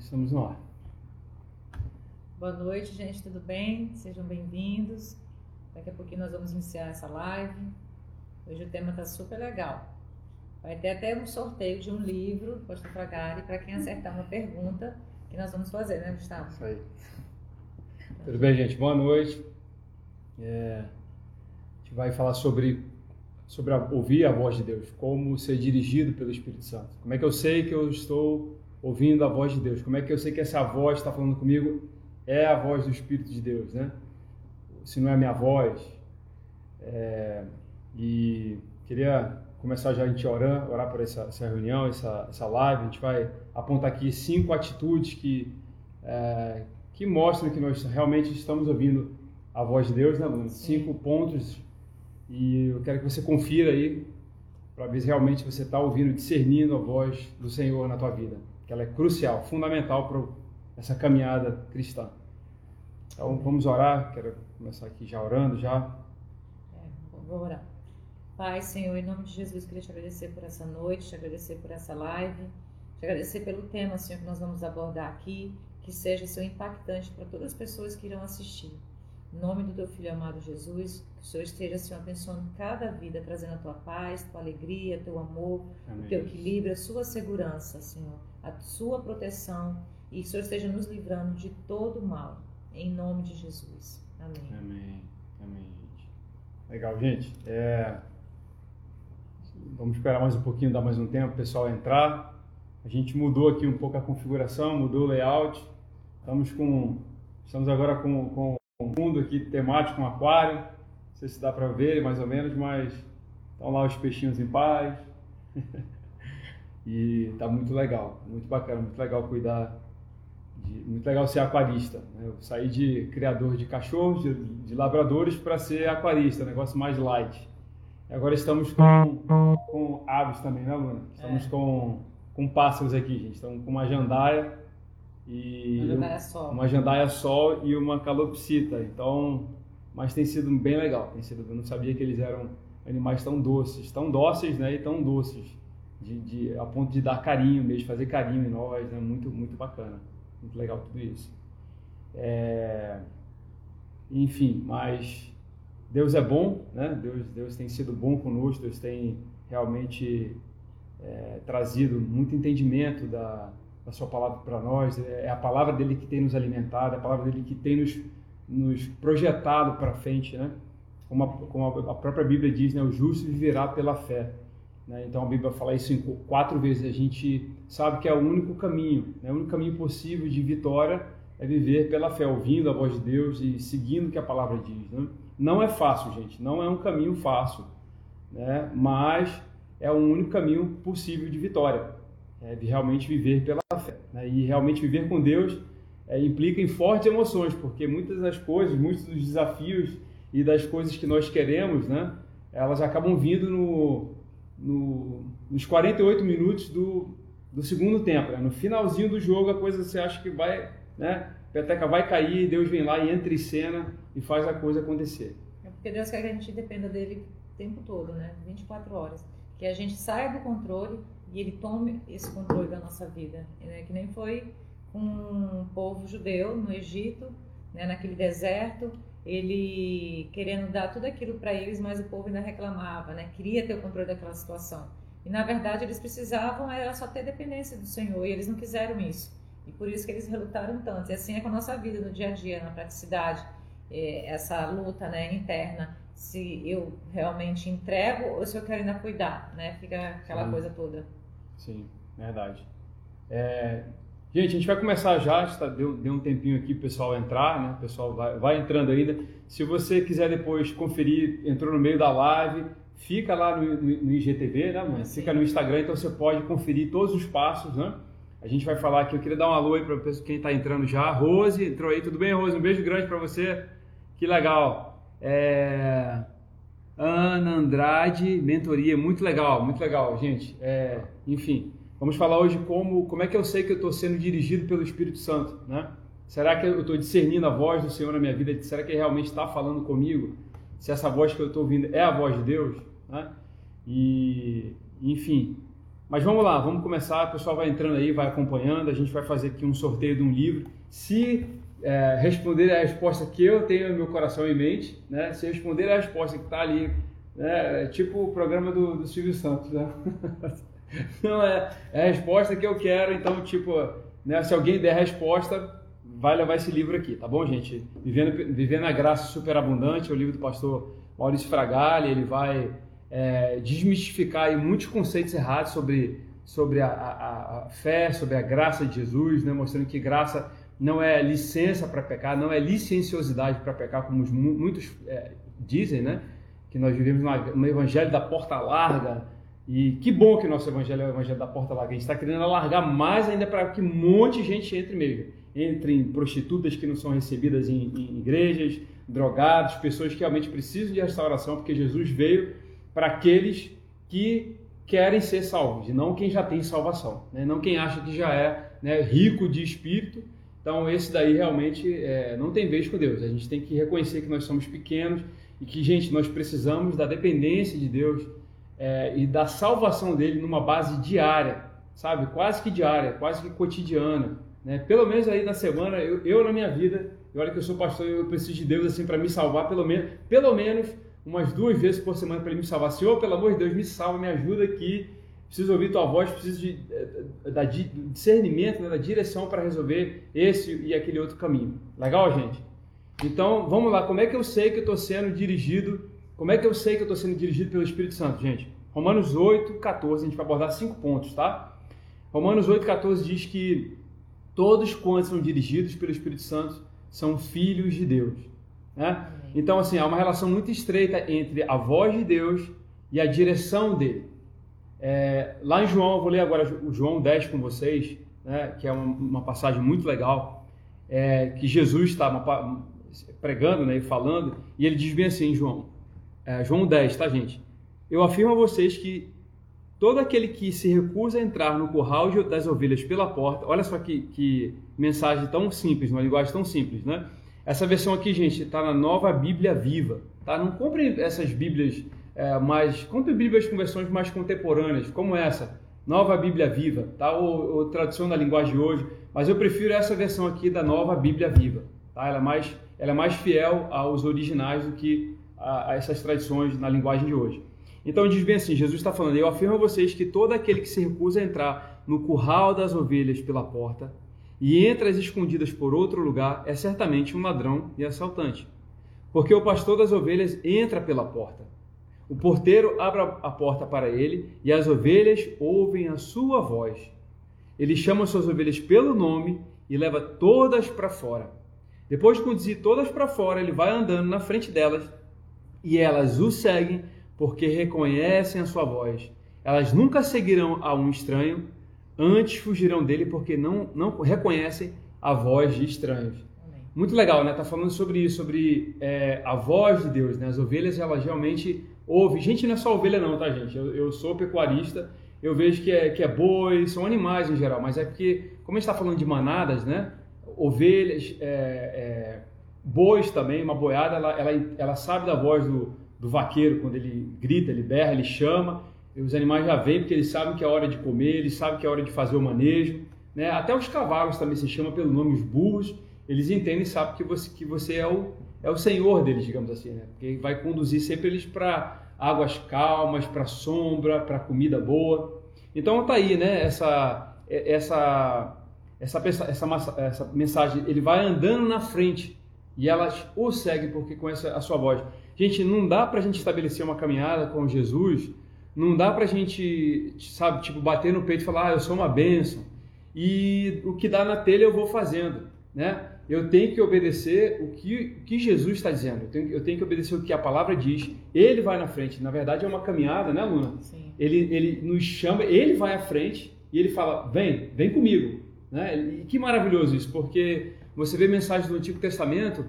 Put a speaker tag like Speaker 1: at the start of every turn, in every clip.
Speaker 1: Estamos no ar.
Speaker 2: Boa noite, gente, tudo bem? Sejam bem-vindos. Daqui a pouquinho nós vamos iniciar essa live. Hoje o tema está super legal. Vai ter até um sorteio de um livro do Pastor Fragari para quem acertar uma pergunta que nós vamos fazer, né, Gustavo?
Speaker 1: Isso aí. Tudo bem, gente? Boa noite. É, a gente vai falar sobre, sobre a, ouvir a voz de Deus, como ser dirigido pelo Espírito Santo. Como é que eu sei que eu estou ouvindo a voz de Deus? Como é que eu sei que essa voz está falando comigo é a voz do Espírito de Deus, né? Se não é a minha voz. É, e queria começar já a gente orar, orar por essa, essa reunião, essa, essa live. A gente vai apontar aqui cinco atitudes que, é, que mostram que nós realmente estamos ouvindo a voz de Deus, né, Bruno? Cinco pontos. E eu quero que você confira aí, para ver se realmente você está ouvindo, discernindo a voz do Senhor na tua vida. Que ela é crucial, fundamental para essa caminhada cristã. Então vamos orar. Quero começar aqui já orando já.
Speaker 2: É, vou orar. Pai, Senhor, em nome de Jesus, queria te agradecer por essa noite, te agradecer por essa live, te agradecer pelo tema, Senhor, que nós vamos abordar aqui, que seja, Senhor, impactante para todas as pessoas que irão assistir. Em nome do teu Filho amado Jesus, que o Senhor esteja, Senhor, abençoando cada vida, trazendo a tua paz, tua alegria, teu amor, Amém. o teu equilíbrio, a sua segurança, Senhor, a sua proteção, e que o Senhor esteja nos livrando de todo mal, em nome de Jesus. Amém.
Speaker 1: Amém. Amém, gente. Legal, gente. É... Vamos esperar mais um pouquinho, dar mais um tempo o pessoal entrar. A gente mudou aqui um pouco a configuração, mudou o layout. Estamos com, estamos agora com, com um fundo aqui temático, um aquário. Não sei se dá para ver mais ou menos, mas estão lá os peixinhos em paz. e tá muito legal, muito bacana, muito legal cuidar, de, muito legal ser aquarista. Né? Eu saí de criador de cachorros, de, de labradores, para ser aquarista, negócio mais light. Agora estamos com, com aves também, né, Luna? Estamos é. com, com pássaros aqui, gente. Estamos com uma jandaia
Speaker 2: e uma jandaia sol,
Speaker 1: uma jandaia sol e uma calopsita. Então, mas tem sido bem legal. Tem sido, eu não sabia que eles eram animais tão doces, tão dóceis, né, e tão doces, de, de a ponto de dar carinho mesmo, fazer carinho em nós, né? Muito, muito bacana, muito legal tudo isso. É... Enfim, mas Deus é bom, né? Deus, Deus tem sido bom conosco, Deus tem realmente é, trazido muito entendimento da, da Sua palavra para nós. É, é a palavra dele que tem nos alimentado, é a palavra dele que tem nos, nos projetado para frente, né? Como a, como a própria Bíblia diz, né? O justo viverá pela fé. Né? Então a Bíblia fala isso quatro vezes. A gente sabe que é o único caminho, né? o único caminho possível de vitória é viver pela fé, ouvindo a voz de Deus e seguindo o que a palavra diz. Né? Não é fácil, gente, não é um caminho fácil, né? mas é o único caminho possível de vitória, é de realmente viver pela fé. Né? E realmente viver com Deus é, implica em fortes emoções, porque muitas das coisas, muitos dos desafios e das coisas que nós queremos, né? elas acabam vindo no, no, nos 48 minutos do, do segundo tempo. Né? No finalzinho do jogo, a coisa você acha que vai, né? a peteca vai cair, Deus vem lá e entra em cena e faz a coisa acontecer.
Speaker 2: É porque Deus quer que a gente dependa dele o tempo todo, né? 24 horas. Que a gente saia do controle e ele tome esse controle da nossa vida. Né? Que nem foi com o povo judeu no Egito, né? naquele deserto, ele querendo dar tudo aquilo para eles, mas o povo ainda reclamava, né? Queria ter o controle daquela situação. E na verdade eles precisavam era só ter dependência do Senhor e eles não quiseram isso. E por isso que eles relutaram tanto. E assim é com a nossa vida no dia a dia, na praticidade é, essa luta né, interna, se eu realmente entrego ou se eu quero ainda cuidar, né? Fica aquela Sim. coisa toda.
Speaker 1: Sim, verdade. É, gente, a gente vai começar já, está, deu, deu um tempinho aqui para o pessoal entrar, né? O pessoal vai, vai entrando ainda. Se você quiser depois conferir, entrou no meio da live, fica lá no, no, no IGTV, né, mãe? Fica no Instagram, então você pode conferir todos os passos, né? A gente vai falar aqui, eu queria dar um alô aí para quem está entrando já. Rose, entrou aí, tudo bem, Rose? Um beijo grande para você. Que legal. É... Ana Andrade, mentoria, muito legal, muito legal, gente. É... Enfim, vamos falar hoje como, como é que eu sei que eu estou sendo dirigido pelo Espírito Santo, né? Será que eu estou discernindo a voz do Senhor na minha vida? Será que ele realmente está falando comigo? Se essa voz que eu estou ouvindo é a voz de Deus, né? E, enfim, Mas vamos lá, vamos começar. O pessoal vai entrando aí, vai acompanhando. A gente vai fazer aqui um sorteio de um livro. Se é, responder a resposta que eu tenho no meu coração e mente, né? Se responder a resposta que está ali, né? É tipo o programa do, do Silvio Santos, né? Não é, é a resposta que eu quero. Então, tipo, né? Se alguém der a resposta, vai levar esse livro aqui, tá bom, gente? Vivendo, Vivendo a Graça Superabundante, é o livro do pastor Maurício Fragali. Ele vai é, desmistificar muitos conceitos errados sobre, sobre a, a, a, fé, sobre a graça de Jesus, né? mostrando que graça não é licença para pecar, não é licenciosidade para pecar, como muitos é, dizem, né? que nós vivemos no evangelho da porta larga, e que bom que nosso evangelho é o evangelho da porta larga. A gente está querendo alargar mais ainda para que um monte de gente entre mesmo. Entre em prostitutas que não são recebidas em, em igrejas, drogados, pessoas que realmente precisam de restauração, porque Jesus veio para aqueles que querem ser salvos, e não quem já tem salvação, né? não quem acha que já é né, rico de espírito. Então, esse daí realmente é, não tem vez com Deus. A gente tem que reconhecer que nós somos pequenos e que, gente, nós precisamos da dependência de Deus é, e da salvação dele numa base diária, sabe? Quase que diária, quase que cotidiana. Né? Pelo menos aí na semana, eu, eu na minha vida, e olha que eu sou pastor, eu preciso de Deus assim para me salvar, pelo menos, pelo menos umas duas vezes por semana para ele me salvar. Senhor, pelo amor de Deus, me salva, me ajuda aqui. Preciso ouvir tua voz, preciso de, eh, da discernimento, né, da direção para resolver esse e aquele outro caminho. Legal, gente? Então, vamos lá. Como é que eu sei que eu estou sendo dirigido? Como é que eu sei que eu estou sendo dirigido pelo Espírito Santo, gente? Romanos 8, 14. A gente vai abordar cinco pontos, tá? Romanos 8, 14 diz que todos quantos são dirigidos pelo Espírito Santo são filhos de Deus. Né? Então, assim, há uma relação muito estreita entre a voz de Deus e a direção dele. É, lá em João, eu vou ler agora o João 10 com vocês, né, que é uma, uma passagem muito legal, é, que Jesus está pregando né, e falando, e ele diz bem assim, João, é, João 10, tá, gente? Eu afirmo a vocês que todo aquele que se recusa a entrar no curral das ovelhas pela porta, olha só que, que mensagem tão simples, uma linguagem tão simples, né? Essa versão aqui, gente, está na nova Bíblia Viva. Tá? Não compre essas Bíblias é, mais. Compre Bíblias com versões mais contemporâneas, como essa. Nova Bíblia Viva, tá? ou, ou tradução da linguagem de hoje. Mas eu prefiro essa versão aqui da nova Bíblia Viva. Tá? Ela, é mais, ela é mais fiel aos originais do que a, a essas tradições na linguagem de hoje. Então diz bem assim: Jesus está falando, eu afirmo a vocês que todo aquele que se recusa a entrar no curral das ovelhas pela porta e entra as escondidas por outro lugar, é certamente um ladrão e assaltante. Porque o pastor das ovelhas entra pela porta. O porteiro abre a porta para ele e as ovelhas ouvem a sua voz. Ele chama suas ovelhas pelo nome e leva todas para fora. Depois de conduzir todas para fora, ele vai andando na frente delas e elas o seguem porque reconhecem a sua voz. Elas nunca seguirão a um estranho, antes fugirão dele porque não, não reconhecem a voz de estranhos. Muito legal, né? Tá falando sobre isso, sobre é, a voz de Deus, né? As ovelhas, elas realmente ouvem. Gente, não é só ovelha não, tá, gente? Eu, eu sou pecuarista, eu vejo que é, que é boi, são animais em geral, mas é porque, como a gente está falando de manadas, né? Ovelhas, é, é, bois também, uma boiada, ela, ela, ela sabe da voz do, do vaqueiro quando ele grita, ele berra, ele chama, os animais já vêm porque eles sabem que é hora de comer, eles sabem que é hora de fazer o manejo. Né? Até os cavalos também se chamam pelo nome, os burros, eles entendem e sabem que você, que você é, o, é o senhor deles, digamos assim, né? porque vai conduzir sempre eles para águas calmas, para sombra, para comida boa. Então tá aí, né? Essa, essa, essa, essa, essa mensagem, ele vai andando na frente e elas o seguem porque conhece a sua voz. Gente, não dá para a gente estabelecer uma caminhada com Jesus não dá pra gente, sabe, tipo, bater no peito e falar, ah, eu sou uma bênção. E o que dá na telha eu vou fazendo, né? Eu tenho que obedecer o que, o que Jesus está dizendo. Eu tenho, eu tenho que obedecer o que a palavra diz. Ele vai na frente. Na verdade, é uma caminhada, né, Luna? Sim. Ele, ele nos chama, ele vai à frente e ele fala: vem, vem comigo. Né? E que maravilhoso isso, porque você vê mensagens do Antigo Testamento,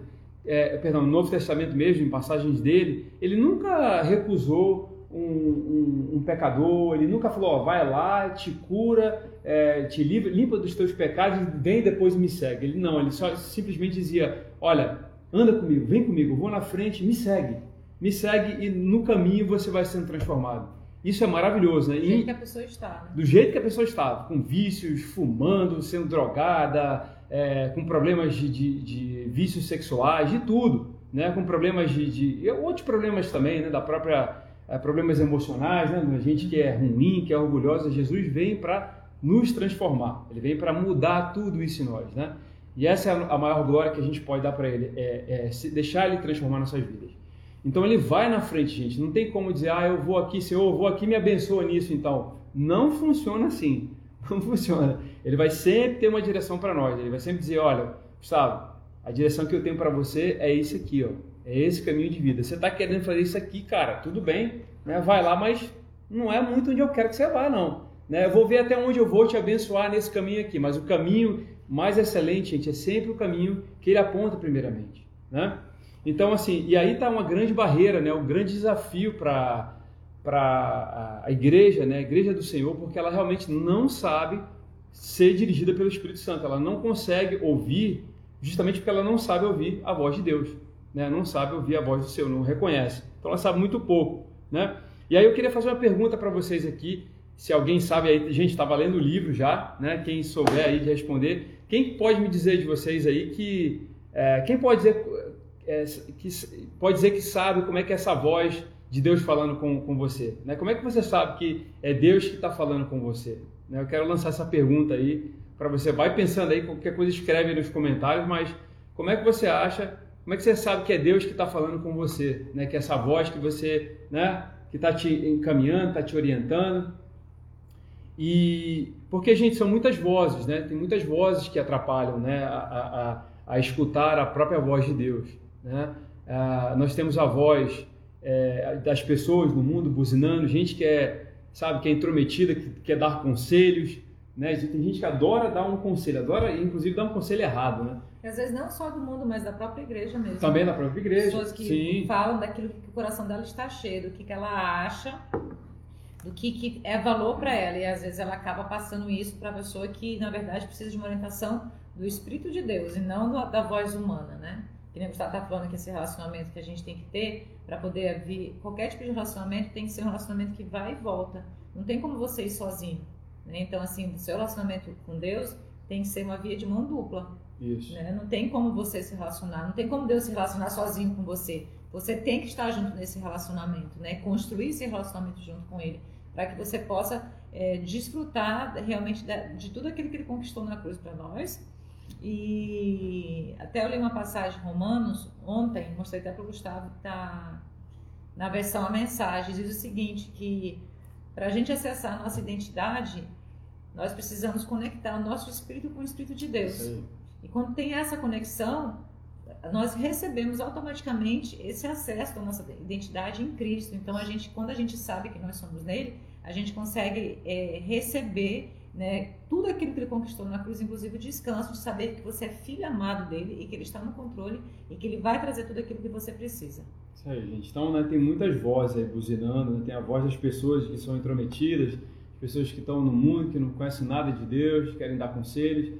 Speaker 1: é, perdão, no Novo Testamento mesmo, em passagens dele, ele nunca recusou um, um, um, pecador, ele nunca falou, ó, vai lá, te cura, é, te limpa, limpa dos teus pecados, vem depois me segue. Ele não, ele só simplesmente dizia, olha, anda comigo, vem comigo, vou na frente, me segue, me segue e no caminho você vai sendo transformado. Isso é maravilhoso, né?
Speaker 2: Do jeito que a pessoa está, né?
Speaker 1: Do jeito que a pessoa está, com vícios, fumando, sendo drogada, é, com problemas de, de, de, vícios sexuais, de tudo, né? Com problemas de, de outros problemas também, né? Da própria é, problemas emocionais, né? Gente que é ruim, que é orgulhosa, Jesus vem para nos transformar. Ele vem para mudar tudo isso em nós, né? E essa é a maior glória que a gente pode dar para ele, é, é deixar ele transformar nossas vidas. Então ele vai na frente, gente. Não tem como dizer, ah, eu vou aqui, Senhor, eu vou aqui, me abençoa nisso, então. Não funciona assim. Não funciona. Ele vai sempre ter uma direção para nós. Ele vai sempre dizer, olha, Gustavo, a direção que eu tenho para você é isso aqui, ó. É esse caminho de vida. Você está querendo fazer isso aqui, cara, tudo bem, né? Vai lá, mas não é muito onde eu quero que você vá, não. Né? Eu vou ver até onde eu vou te abençoar nesse caminho aqui, mas o caminho mais excelente, gente, é sempre o caminho que ele aponta primeiramente, né? Então, assim, e aí está uma grande barreira, né? um grande desafio para a igreja, né? a igreja do Senhor, porque ela realmente não sabe ser dirigida pelo Espírito Santo. Ela não consegue ouvir, justamente porque ela não sabe ouvir a voz de Deus. Né? Não sabe ouvir a voz do Senhor, não reconhece. Então ela sabe muito pouco. Né? E aí eu queria fazer uma pergunta para vocês aqui. Se alguém sabe aí, gente, está valendo o livro já, né? Quem souber aí de responder. Quem pode me dizer de vocês aí que. É, quem pode dizer é, que pode dizer que sabe como é que é essa voz de Deus falando com, com você? Né? Como é que você sabe que é Deus que está falando com você? Né? Eu quero lançar essa pergunta aí para você. Vai pensando aí, qualquer coisa escreve nos comentários, mas como é que você acha, como é que você sabe que é Deus que está falando com você? Né? Que é essa voz que você, né? que está te encaminhando, está te orientando. E porque, gente, são muitas vozes, né? Tem muitas vozes que atrapalham né? a, a, a escutar a própria voz de Deus. Né? Ah, nós temos a voz é, das pessoas no mundo buzinando, gente que é, sabe, que é intrometida, que quer dar conselhos, né? Tem gente que adora dar um conselho, adora inclusive dar um conselho errado, né?
Speaker 2: Às vezes não só do mundo, mas da própria igreja mesmo.
Speaker 1: Também da própria igreja.
Speaker 2: Pessoas que Sim. falam daquilo que o coração dela está cheio, do que, que ela acha, do que, que é valor para ela. E às vezes ela acaba passando isso para a pessoa que, na verdade, precisa de uma orientação do Espírito de Deus e não da voz humana, né? Que nem o Gustavo está falando que esse relacionamento que a gente tem que ter para poder vir qualquer tipo de relacionamento tem que ser um relacionamento que vai e volta. Não tem como você ir sozinho. Né? Então, assim, o seu relacionamento com Deus tem que ser uma via de mão dupla.
Speaker 1: Isso.
Speaker 2: Né? Não tem como você se relacionar, não tem como Deus se relacionar sozinho com você. Você tem que estar junto nesse relacionamento, né? construir esse relacionamento junto com Ele, para que você possa é, desfrutar realmente de, de tudo aquilo que Ele conquistou na cruz para nós e até eu li uma passagem em Romanos ontem, mostrei até para o Gustavo, está na versão a mensagem, diz o seguinte, que para a gente acessar a nossa identidade, nós precisamos conectar o nosso espírito com o espírito de Deus. Sim. E quando tem essa conexão, nós recebemos automaticamente esse acesso à nossa identidade em Cristo. Então, a gente, quando a gente sabe que nós somos nele, a gente consegue é, receber né, tudo aquilo que ele conquistou na cruz, inclusive o descanso de saber que você é filho amado dele e que ele está no controle e que ele vai trazer tudo aquilo que você precisa.
Speaker 1: Isso aí, gente. Então, né, tem muitas vozes aí buzinando, né? tem a voz das pessoas que são intrometidas, pessoas que estão no mundo, que não conhecem nada de Deus, querem dar conselhos,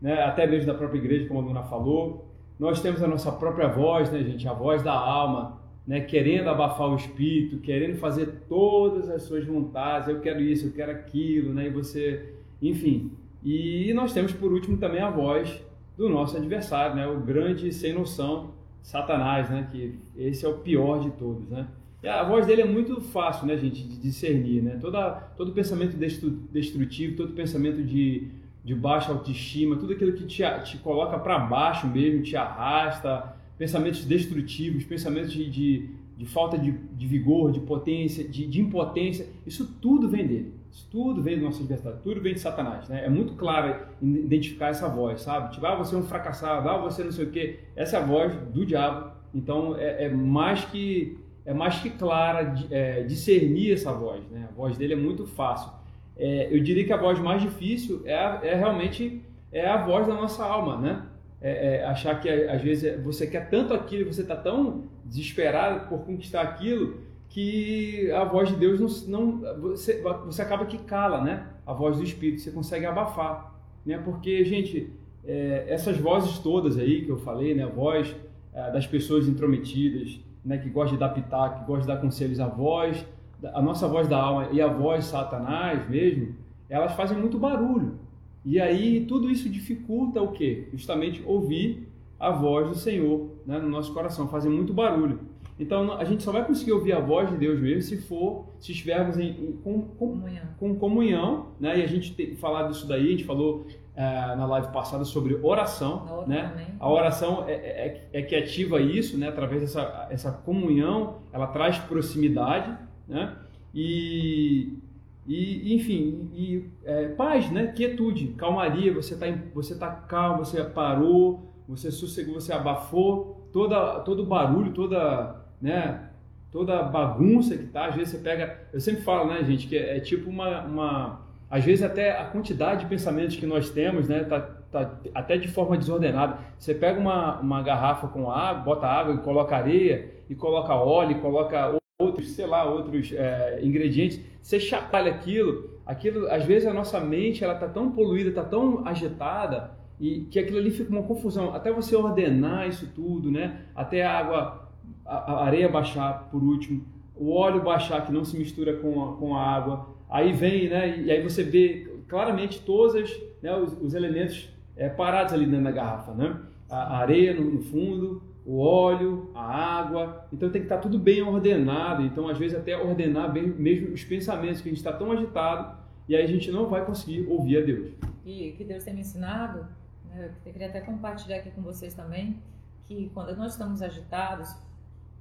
Speaker 1: né? até mesmo da própria igreja, como a Luna falou. Nós temos a nossa própria voz, né, gente? A voz da alma, né, querendo abafar o espírito, querendo fazer todas as suas vontades, eu quero isso, eu quero aquilo, né, e você, enfim. E nós temos por último também a voz do nosso adversário, né, o grande sem noção, Satanás, né, que esse é o pior de todos, né. E a voz dele é muito fácil, né, gente, de discernir, né, Toda, todo pensamento destrutivo, todo pensamento de, de baixa autoestima, tudo aquilo que te, te coloca para baixo mesmo, te arrasta, pensamentos destrutivos, pensamentos de, de, de falta de, de, vigor, de potência, de, de, impotência, isso tudo vem dele. Isso tudo vem do nosso adversário, tudo vem de Satanás. Né? É muito claro identificar essa voz, sabe? Tipo, ah, você é um fracassado, ah, você não sei o quê. Essa é a voz do diabo. Então, é, é mais que é mais que clara é, discernir essa voz. Né? A voz dele é muito fácil. É, eu diria que a voz mais difícil é, a, é realmente é a voz da nossa alma, né? é, é, achar que às vezes você quer tanto aquilo, você está tão desesperado por conquistar aquilo que a voz de Deus não, não você, você acaba que cala, né? A voz do Espírito, você consegue abafar, né? Porque gente, é, essas vozes todas aí que eu falei, né? A voz é, das pessoas intrometidas, né? Que gosta de dar pitaco, que gosta de dar conselhos, a voz a nossa voz da alma e a voz Satanás mesmo, elas fazem muito barulho. E aí tudo isso dificulta o quê? Justamente ouvir a voz do Senhor né, no nosso coração, fazem muito barulho. Então a gente só vai conseguir ouvir a voz de Deus mesmo se for, se estivermos em, em com, com, comunhão, com comunhão né? E a gente tem falado disso daí, a gente falou é, na live passada sobre oração, né? Também. A oração é, é, é, que ativa isso, né? Através dessa essa comunhão, ela traz proximidade, né? E, e enfim, e é, paz, né? Quietude, calmaria. Você está você tá calmo, você parou, você sossegou, você abafou toda todo barulho, toda né? Toda bagunça que tá, às vezes você pega, eu sempre falo, né, gente, que é, é tipo uma, uma, às vezes até a quantidade de pensamentos que nós temos, né, tá, tá até de forma desordenada. Você pega uma, uma garrafa com água, bota água e coloca areia, e coloca óleo, e coloca outros, sei lá, outros é, ingredientes, você chacoalha aquilo, aquilo, às vezes a nossa mente, ela tá tão poluída, tá tão agitada, e que aquilo ali fica uma confusão, até você ordenar isso tudo, né, até a água a areia baixar por último, o óleo baixar que não se mistura com a, com a água, aí vem, né, e aí você vê claramente todos né, os, os, elementos é, parados ali dentro da garrafa, né, a, a areia no, no, fundo, o óleo, a água, então tem que estar tudo bem ordenado, então às vezes até ordenar bem mesmo os pensamentos, que a gente está tão agitado, e aí a gente não vai conseguir ouvir a Deus.
Speaker 2: E que Deus tem me ensinado, né, eu queria até compartilhar aqui com vocês também, que quando nós estamos agitados,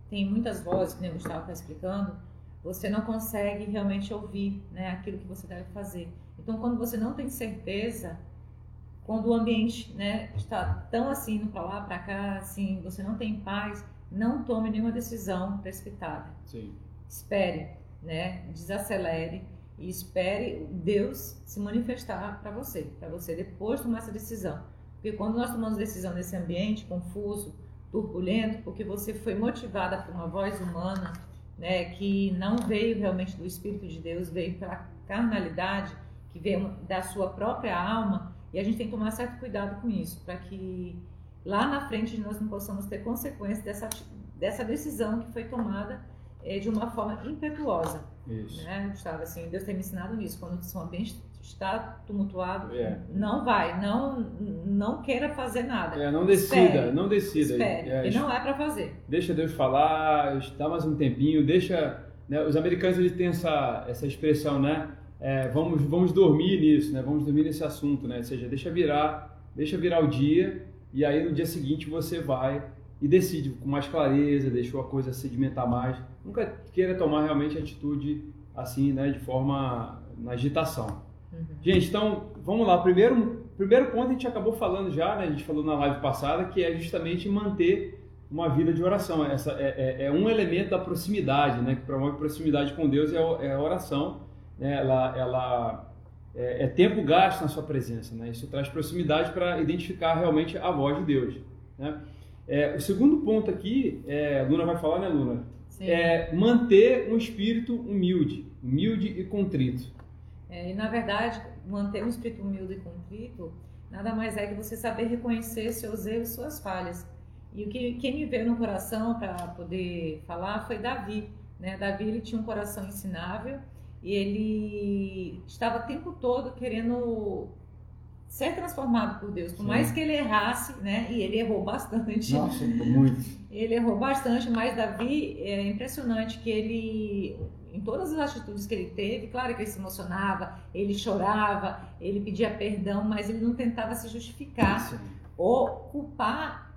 Speaker 2: tem muitas vozes, que o Gustavo está explicando, você não consegue realmente ouvir né, aquilo que você deve fazer. Então, quando você não tem certeza, quando o ambiente né, está tão assim, indo para lá, para cá, assim, você não tem paz, não tome nenhuma decisão precipitada.
Speaker 1: Sim.
Speaker 2: Espere, né, desacelere e espere Deus se manifestar para você, para você depois tomar essa decisão. Porque quando nós tomamos decisão nesse ambiente confuso, turbulento, porque você foi motivada por uma voz humana, né, que não veio realmente do Espírito de Deus, veio pela carnalidade, que veio da sua própria alma, e a gente tem que tomar certo cuidado com isso, para que lá na frente nós não possamos ter consequências dessa, dessa decisão que foi tomada é, de uma forma impetuosa.
Speaker 1: Isso.
Speaker 2: Né, Gustavo? Assim, Deus tem me ensinado nisso. Quando o ambiente está tumultuado,
Speaker 1: é.
Speaker 2: não vai, não não queira fazer nada.
Speaker 1: É, não decida,
Speaker 2: Espere.
Speaker 1: não decida.
Speaker 2: Espere. É, e não é para fazer.
Speaker 1: Deixa Deus falar, dá mais um tempinho, deixa. Né, os americanos eles têm essa, essa expressão, né? É, vamos, vamos dormir nisso, né? Vamos dormir nesse assunto, né? Ou seja, deixa virar, deixa virar o dia e aí no dia seguinte você vai e decide com mais clareza, deixou a coisa sedimentar mais. Nunca queira tomar realmente atitude assim, né? De forma na agitação. Uhum. Gente, então vamos lá. Primeiro, primeiro ponto a gente acabou falando já, né? A gente falou na live passada que é justamente manter uma vida de oração. Essa é, é, é um elemento da proximidade, né? Que promove proximidade com Deus é, é a oração. Né? Ela, ela é, é, tempo gasto na sua presença, né? Isso traz proximidade para identificar realmente a voz de Deus, né? É, o segundo ponto aqui, é, Luna vai falar, né, Luna?
Speaker 2: Sim.
Speaker 1: É manter um espírito humilde, humilde e contrito.
Speaker 2: É, e na verdade, manter um espírito humilde e contrito nada mais é que você saber reconhecer seus erros, suas falhas. E o que quem me veio no coração para poder falar foi Davi. Né? Davi ele tinha um coração ensinável e ele estava o tempo todo querendo ser transformado por Deus. Por Sim. mais que ele errasse, né? E ele errou bastante.
Speaker 1: Nossa, muito.
Speaker 2: Ele errou bastante, mas Davi é impressionante que ele em todas as atitudes que ele teve, claro que ele se emocionava, ele chorava, ele pedia perdão, mas ele não tentava se justificar Sim. ou culpar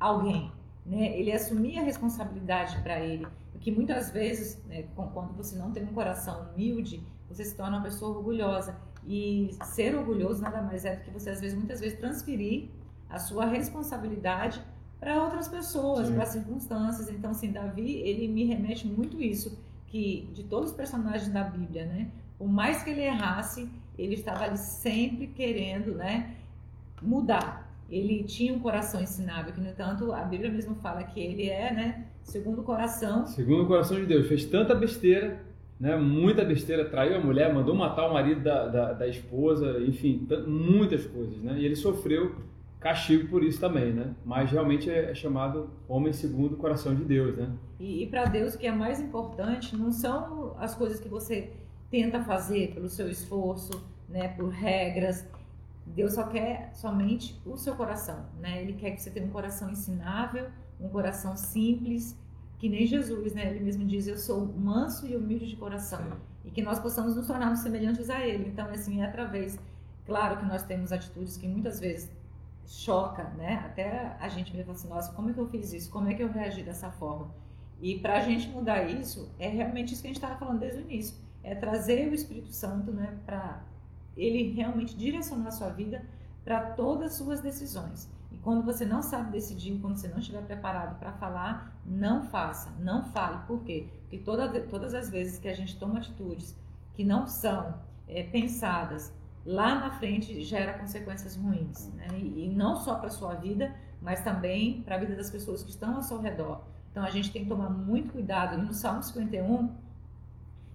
Speaker 2: alguém. Né? Ele assumia a responsabilidade para ele, porque muitas vezes, né, quando você não tem um coração humilde, você se torna uma pessoa orgulhosa. E ser orgulhoso nada mais é do que você, às vezes, muitas vezes, transferir a sua responsabilidade para outras pessoas, para circunstâncias. Então, assim, Davi, ele me remete muito isso que de todos os personagens da Bíblia, né? Por mais que ele errasse, ele estava ali sempre querendo, né, mudar. Ele tinha um coração ensinável, que no entanto a Bíblia mesmo fala que ele é, né, segundo o coração.
Speaker 1: Segundo o coração de Deus, fez tanta besteira, né, muita besteira, traiu a mulher, mandou matar o marido da, da, da esposa, enfim, muitas coisas, né? E ele sofreu castigo por isso também, né? Mas realmente é, é chamado homem segundo o coração de Deus, né?
Speaker 2: E, e para Deus o que é mais importante não são as coisas que você tenta fazer pelo seu esforço, né, por regras. Deus só quer somente o seu coração, né? Ele quer que você tenha um coração ensinável, um coração simples, que nem Jesus, né? Ele mesmo diz: "Eu sou manso e humilde de coração", e que nós possamos nos tornarmos semelhantes a Ele. Então, assim, é através, claro que nós temos atitudes que muitas vezes choca, né? Até a gente mesmo assim, nossa, como é que eu fiz isso? Como é que eu reagi dessa forma? E para a gente mudar isso, é realmente isso que a gente estava falando desde o início, é trazer o Espírito Santo, né, para ele realmente direcionar a sua vida para todas as suas decisões. E quando você não sabe decidir, quando você não estiver preparado para falar, não faça, não fale. Por quê? Porque toda, todas as vezes que a gente toma atitudes que não são é, pensadas, lá na frente gera consequências ruins. Né? E, e não só para a sua vida, mas também para a vida das pessoas que estão ao seu redor. Então a gente tem que tomar muito cuidado. E no Salmo 51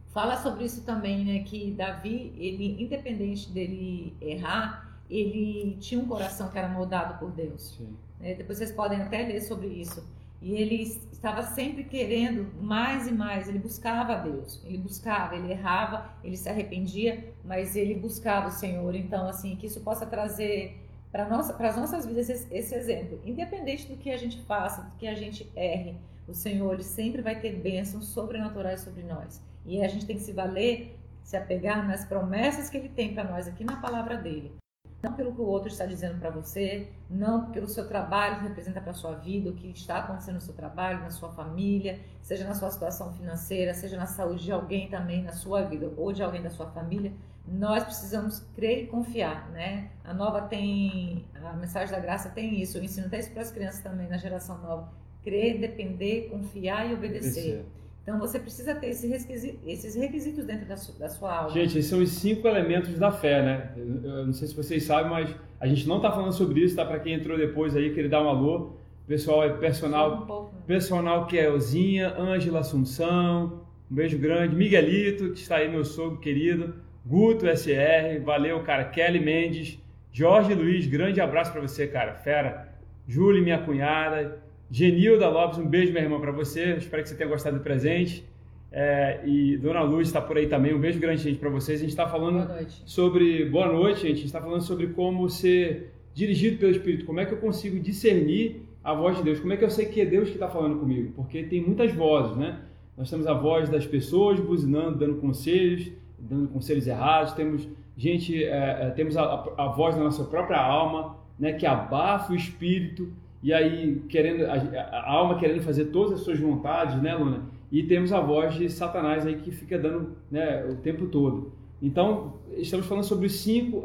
Speaker 2: fala sobre isso também, né? Que Davi, ele, independente dele errar, ele tinha um coração que era moldado por Deus. Né? Depois vocês podem até ler sobre isso. E ele estava sempre querendo mais e mais, ele buscava a Deus, ele buscava, ele errava, ele se arrependia, mas ele buscava o Senhor. Então, assim, que isso possa trazer para nossa, as nossas vidas esse, esse, exemplo. Independente do que a gente faça, do que a gente erre, o Senhor ele sempre vai ter bênçãos sobrenaturais sobre nós. E a gente tem que se valer, se apegar nas promessas que ele tem para nós aqui na palavra dele não pelo que o outro está dizendo para você, não pelo seu trabalho que representa para a sua vida, o que está acontecendo no seu trabalho, na sua família, seja na sua situação financeira, seja na saúde de alguém também na sua vida ou de alguém da sua família. Nós precisamos crer e confiar, né? A nova tem, a mensagem da graça tem isso, eu ensino até isso para as crianças também na geração nova. Crer, depender, confiar e obedecer. Então você precisa ter esse requisito, esses requisitos dentro da, su, da sua aula.
Speaker 1: Gente, esses são os cinco elementos da fé, né? Eu, eu não sei se vocês sabem, mas a gente não está falando sobre isso, tá? Para quem entrou depois aí, que ele dá um alô. Pessoal é personal, um pouco, né? personal que é Ozinha, Ângela Assunção, um beijo grande, Miguelito, que está aí, meu sogro querido, Guto SR, valeu, cara, Kelly Mendes, Jorge Luiz, grande abraço para você, cara, fera, Júlia, minha cunhada, Genilda Lopes, um beijo, minha irmã, para você. Espero que você tenha gostado do presente. É, e Dona Luz está por aí também. Um beijo grande, gente, para vocês. A gente está falando boa sobre. Boa noite, gente. A gente está falando sobre como ser dirigido pelo Espírito. Como é que eu consigo discernir a voz de Deus? Como é que eu sei que é Deus que está falando comigo? Porque tem muitas vozes, né? Nós temos a voz das pessoas buzinando, dando conselhos, dando conselhos errados. Temos gente, é, é temos a, a, a voz da nossa própria alma, né? Que abafa o Espírito e aí querendo a, a, alma querendo fazer todas as suas vontades, né, Luna? E temos a voz de Satanás aí que fica dando, né, o tempo todo. Então, estamos falando sobre os cinco,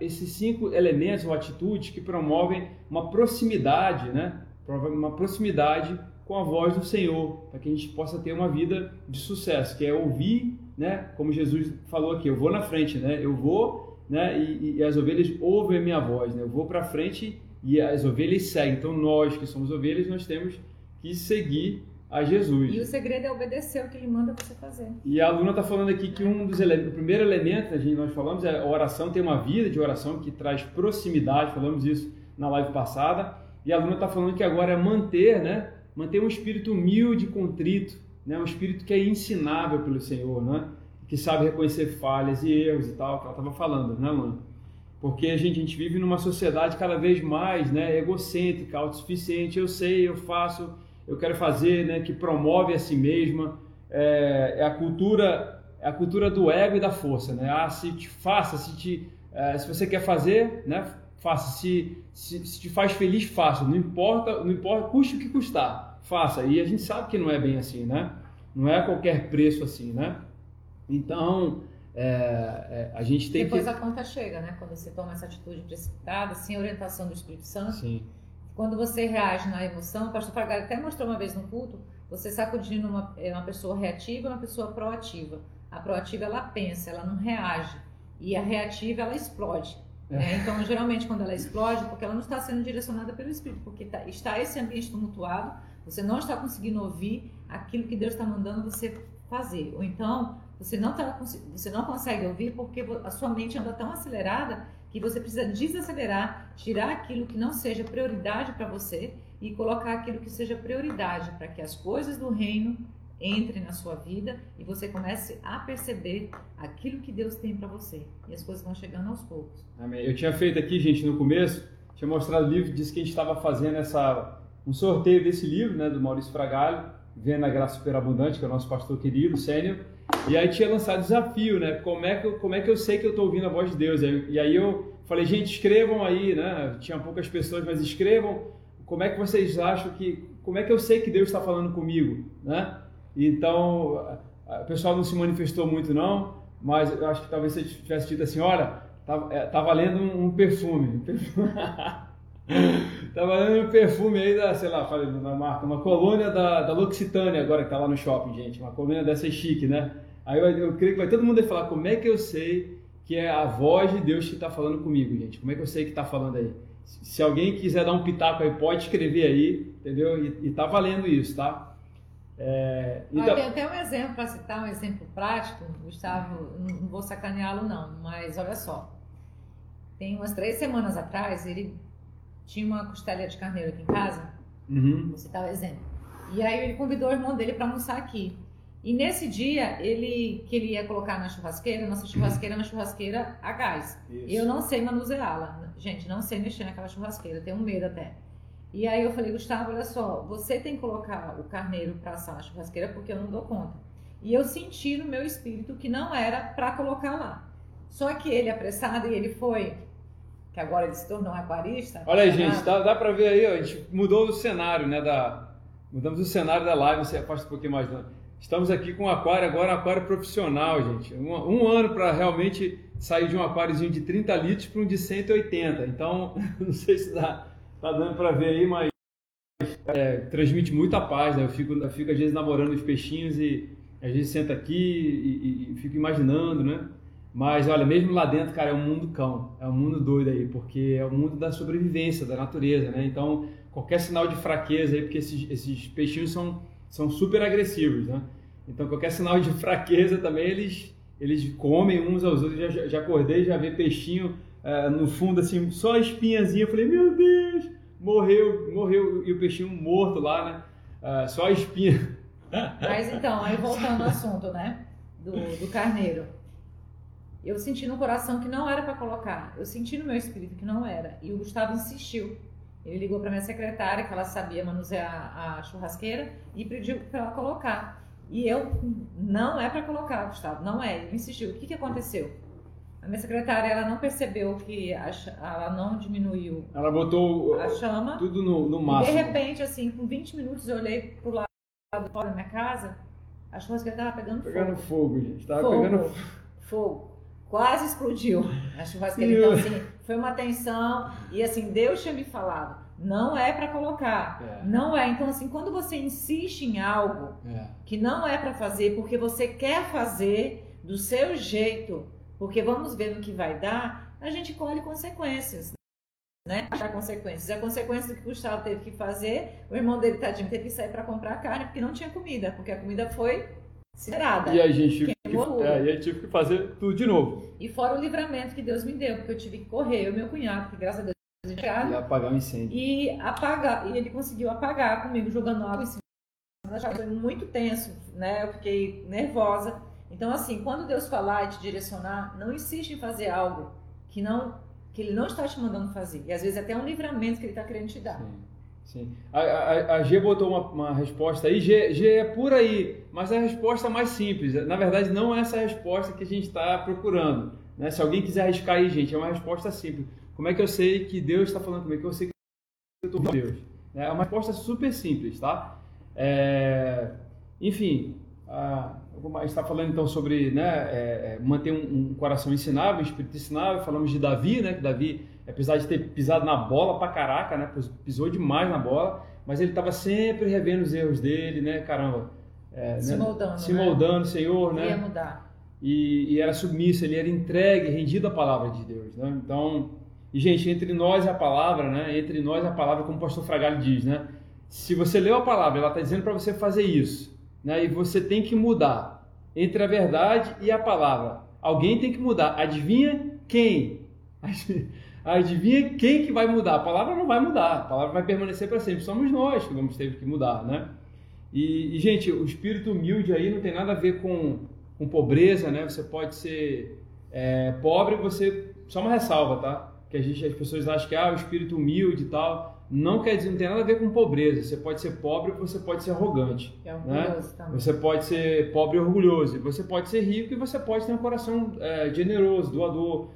Speaker 1: esses cinco elementos ou atitudes que promovem uma proximidade, né? Uma proximidade com a voz do Senhor, para que a gente possa ter uma vida de sucesso, que é ouvir, né? Como Jesus falou aqui, eu vou na frente, né? Eu vou, né? E, e as ovelhas ouvem a minha voz, né? Eu vou para frente e as ovelhas seguem. Então nós que somos ovelhas, nós temos que seguir a Jesus.
Speaker 2: E o segredo é obedecer o que ele manda você fazer.
Speaker 1: E a aluna está falando aqui que um dos elementos, o primeiro elemento, gente nós falamos, é a oração tem uma vida de oração que traz proximidade, falamos isso na live passada. E a aluna está falando que agora é manter, né? Manter um espírito humilde, contrito, né? Um espírito que é ensinável pelo Senhor, né? Que sabe reconhecer falhas e erros e tal, que ela estava falando, né, aluna? Porque a gente, a gente vive numa sociedade cada vez mais né, egocêntrica, autossuficiente. Eu sei, eu faço, eu quero fazer, né, que promove a si mesma. É, é, a cultura é a cultura do ego e da força. Né? Ah, se te faça, se, te, é, se você quer fazer, né, faça. Se, se, se, te faz feliz, faça. Não importa, não importa, custe o que custar, faça. E a gente sabe que não é bem assim, né? Não é qualquer preço assim, né? Então, é, é, a gente tem
Speaker 2: Depois
Speaker 1: que...
Speaker 2: a conta chega, né? Quando você toma essa atitude precipitada, sem orientação do Espírito Santo.
Speaker 1: Sim.
Speaker 2: Quando você reage na emoção, o pastor Fragalho até mostrou uma vez no culto, você sacudindo uma, é, uma pessoa reativa e uma pessoa proativa. A proativa, ela pensa, ela não reage. E a reativa, ela explode. Né? Então, geralmente, quando ela explode, porque ela não está sendo direcionada pelo Espírito, porque tá, está esse ambiente tumultuado, você não está conseguindo ouvir aquilo que Deus está mandando você fazer. Ou então, você não, tá, você não consegue ouvir porque a sua mente anda tão acelerada que você precisa desacelerar, tirar aquilo que não seja prioridade para você e colocar aquilo que seja prioridade para que as coisas do reino entrem na sua vida e você comece a perceber aquilo que Deus tem para você. E as coisas vão chegando aos poucos.
Speaker 1: Amém. Eu tinha feito aqui, gente, no começo, tinha mostrado o livro, disse que a gente estava fazendo essa, um sorteio desse livro, né, do Maurício Fragalho, Vendo a Graça Superabundante, que é o nosso pastor querido, sênior. E aí tinha lançado desafio, né? Como é que eu, como é que eu sei que eu estou ouvindo a voz de Deus? E aí eu falei, gente, escrevam aí, né? Tinha poucas pessoas, mas escrevam como é que vocês acham que, como é que eu sei que Deus está falando comigo, né? Então, o pessoal não se manifestou muito não, mas eu acho que talvez você tivesse dito assim, olha, tá, é, tá valendo um, um perfume. tá valendo um perfume aí da, sei lá, falei da marca, uma colônia da, da L'Occitânia agora que tá lá no shopping, gente. Uma colônia dessa chique, né? Aí eu, eu creio que vai todo mundo falar como é que eu sei que é a voz de Deus que está falando comigo, gente. Como é que eu sei que está falando aí? Se alguém quiser dar um pitaco aí, pode escrever aí, entendeu? E, e tá valendo isso, tá?
Speaker 2: É, então... Tem até um exemplo, para citar um exemplo prático, Gustavo, não vou sacaneá-lo não, mas olha só. Tem umas três semanas atrás, ele tinha uma costela de carneiro aqui em casa, uhum. vou citar o exemplo. E aí ele convidou o irmão dele para almoçar aqui. E nesse dia, ele que ele ia colocar na churrasqueira, nossa churrasqueira uma churrasqueira a gás. Isso. Eu não sei manuseá-la. Gente, não sei mexer naquela churrasqueira, tenho medo até. E aí eu falei, Gustavo, olha só, você tem que colocar o carneiro para assar na churrasqueira porque eu não dou conta. E eu senti no meu espírito que não era para colocar lá. Só que ele apressado e ele foi, que agora ele se tornou um aquarista.
Speaker 1: Olha aí, gente, dá, dá para ver aí, ó, a gente mudou o cenário, né, da mudamos o cenário da live, você afasta um pouquinho mais. Né? Estamos aqui com um aquário, agora um aquário profissional, gente. Um, um ano para realmente sair de um aquáriozinho de 30 litros para um de 180. Então, não sei se dá tá dando para ver aí, mas é, transmite muita paz, né? Eu fico, eu fico às vezes namorando os peixinhos e às vezes senta aqui e, e, e, fico imaginando, né? Mas olha, mesmo lá dentro, cara, é um mundo cão, é um mundo doido aí, porque é o mundo da sobrevivência, da natureza, né? Então, qualquer sinal de fraqueza aí, porque esses, esses peixinhos são, são super agressivos, né? Então, qualquer sinal de fraqueza também, eles, eles comem uns aos outros. Já, já acordei, já vi peixinho é, no fundo, assim, só a espinhazinha. Eu falei, meu Deus, morreu, morreu. E o peixinho morto lá, né? É, só a espinha.
Speaker 2: Mas então, aí voltando ao assunto, né? Do, do carneiro. Eu senti no coração que não era para colocar. Eu senti no meu espírito que não era. E o Gustavo insistiu. Ele ligou para minha secretária, que ela sabia manusear a churrasqueira, e pediu para ela colocar. E eu, não é para colocar, Gustavo, não é. Ele insistiu. O que, que aconteceu? A minha secretária ela não percebeu que a, ela não diminuiu.
Speaker 1: Ela botou a chama. Tudo no, no máximo.
Speaker 2: de repente, assim, com 20 minutos eu olhei pro lado fora da minha casa, a churrasqueira estava pegando,
Speaker 1: pegando
Speaker 2: fogo.
Speaker 1: fogo. gente. Tava fogo, pegando
Speaker 2: fogo. Quase explodiu a churrasqueira. Então, assim, foi uma tensão. E assim, Deus tinha me falado. Não é para colocar. É. Não é. Então, assim, quando você insiste em algo é. que não é para fazer, porque você quer fazer do seu jeito, porque vamos ver no que vai dar, a gente colhe consequências. Né? Achar consequências. A consequência do que o Gustavo teve que fazer, o irmão dele, tadinho, teve que sair para comprar carne porque não tinha comida, porque a comida foi cinerada.
Speaker 1: E a gente tive que, é, e aí tive que fazer tudo de novo.
Speaker 2: E fora o livramento que Deus me deu, porque eu tive que correr, eu e meu cunhado, que graças a Deus a gente
Speaker 1: E apagar o incêndio.
Speaker 2: E apagar, e ele conseguiu apagar comigo, jogando água em cima. Foi muito tenso, né? Eu fiquei nervosa. Então, assim, quando Deus falar e te direcionar, não insiste em fazer algo que não que Ele não está te mandando fazer. E às vezes até é um livramento que Ele está querendo te dar.
Speaker 1: Sim. Sim. A, a, a G botou uma, uma, resposta aí, G, G é por aí, mas é a resposta mais simples. Na verdade, não é essa resposta que a gente está procurando. Né? Se alguém quiser arriscar aí, gente, é uma resposta simples. Como é que eu sei que Deus está falando comigo? Como é que eu sei que eu estou com Deus? É uma resposta super simples, tá? É, enfim, a gente está falando então sobre né, é, é, manter um, um, coração ensinável, um espírito ensinável. Falamos de Davi, né? Que Davi, apesar de ter pisado na bola pra caraca, né? Pisou demais na bola, mas ele estava sempre revendo os erros dele, né? Caramba.
Speaker 2: É, se né, moldando.
Speaker 1: Se né? moldando, Senhor, né?
Speaker 2: Ia mudar.
Speaker 1: E, e, era submisso, ele era entregue, rendido à palavra de Deus, né? Então, e gente, entre nós e a palavra, né? Entre nós e a palavra, como o pastor Fragalho diz, né? Se você leu a palavra, ela está dizendo para você fazer isso né? E você tem que mudar. entre a verdade e a palavra. Alguém tem que mudar. Adivinha quem? Adivinha quem que vai mudar? A palavra não vai mudar, a palavra vai permanecer para sempre. Somos nós que vamos ter que mudar, né? E, e, gente, o espírito humilde aí não tem nada a ver com, com pobreza, né? Você pode ser é, pobre, você só uma ressalva, tá? Que a gente, as pessoas acham que ah, o espírito humilde e tal não quer dizer, não tem nada a ver com pobreza. Você pode ser pobre você pode ser arrogante.
Speaker 2: É
Speaker 1: né? Você pode ser pobre e orgulhoso. Você pode ser rico e você pode ter um coração é, generoso, doador,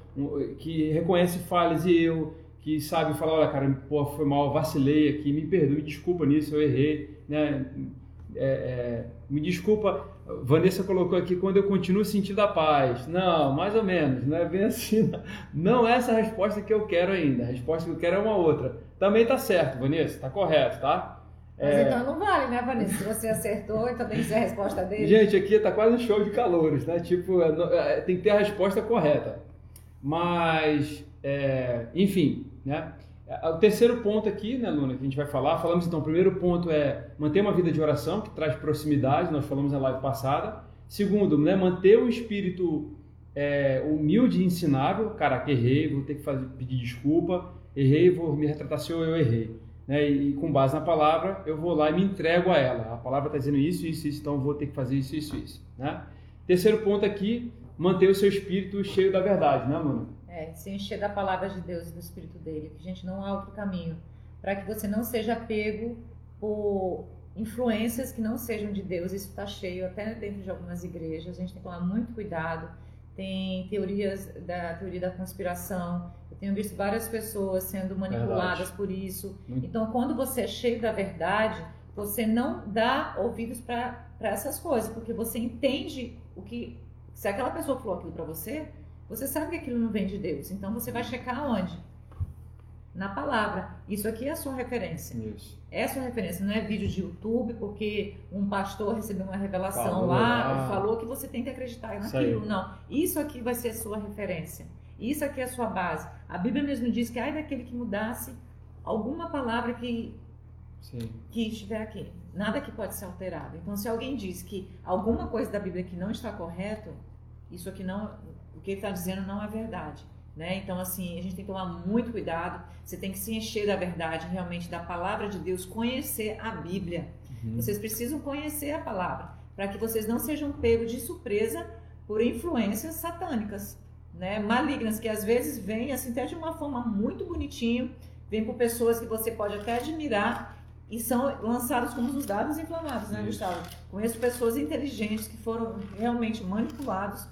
Speaker 1: que reconhece falhas e erro, que sabe falar, olha, cara, pô, foi mal, vacilei aqui, me perdoe, me desculpa nisso, eu errei, né? É, é, me desculpa, Vanessa colocou aqui quando eu continuo sentindo a paz. Não, mais ou menos, não é bem assim. Não é essa a resposta que eu quero ainda. A resposta que eu quero é uma outra. Também tá certo, Vanessa, tá correto, tá?
Speaker 2: Mas é... então não vale, né, Vanessa? Se você acertou, então tem que ser a resposta dele.
Speaker 1: Gente, aqui tá quase um show de calores, né? Tipo, é, é, tem que ter a resposta correta. Mas, é, enfim, né? É, o terceiro ponto aqui, né, Luna, que a gente vai falar, falamos então, o primeiro ponto é manter uma vida de oração, que traz proximidade, nós falamos na live passada. Segundo, né, manter o espírito é, humilde e ensinável, caraca, errei, vou ter que fazer, pedir desculpa, errei, vou me retratar se eu, errei. Né, e com base na palavra, eu vou lá e me entrego a ela. A palavra está dizendo isso, isso, isso, então vou ter que fazer isso, isso, isso. Né? Terceiro ponto aqui, manter o seu espírito cheio da verdade, né, Luna?
Speaker 2: É, se encher da palavra de Deus e do Espírito dele. Que, gente, não há outro caminho. Para que você não seja pego por influências que não sejam de Deus. Isso está cheio até dentro de algumas igrejas. A gente tem que tomar muito cuidado. Tem teorias da teoria da conspiração. Eu tenho visto várias pessoas sendo manipuladas verdade. por isso. Muito. Então, quando você é cheio da verdade, você não dá ouvidos para essas coisas, porque você entende o que. Se aquela pessoa falou aquilo para você, você sabe que aquilo não vem de Deus. Então você vai checar onde? Na palavra. Isso aqui é a sua referência.
Speaker 1: Isso.
Speaker 2: É a sua referência, não é vídeo de YouTube, porque um pastor recebeu uma revelação falou, lá, ah. falou que você tem que acreditar naquilo. Não. Isso aqui vai ser a sua referência. Isso aqui é a sua base. A Bíblia mesmo diz que ai daquele que mudasse alguma palavra que, Sim. que estiver aqui. Nada que pode ser alterado. Então, se alguém diz que alguma coisa da Bíblia que não está correto, isso aqui não, o que ele está dizendo não é verdade. Né? Então, assim, a gente tem que tomar muito cuidado. Você tem que se encher da verdade, realmente, da palavra de Deus, conhecer a Bíblia. Uhum. Vocês precisam conhecer a palavra, para que vocês não sejam pegos de surpresa por influências satânicas, né? malignas, que às vezes vêm assim, até de uma forma muito bonitinha, vêm por pessoas que você pode até admirar e são lançados como os dados inflamados, né, Gustavo? Conheço pessoas inteligentes que foram realmente manipulados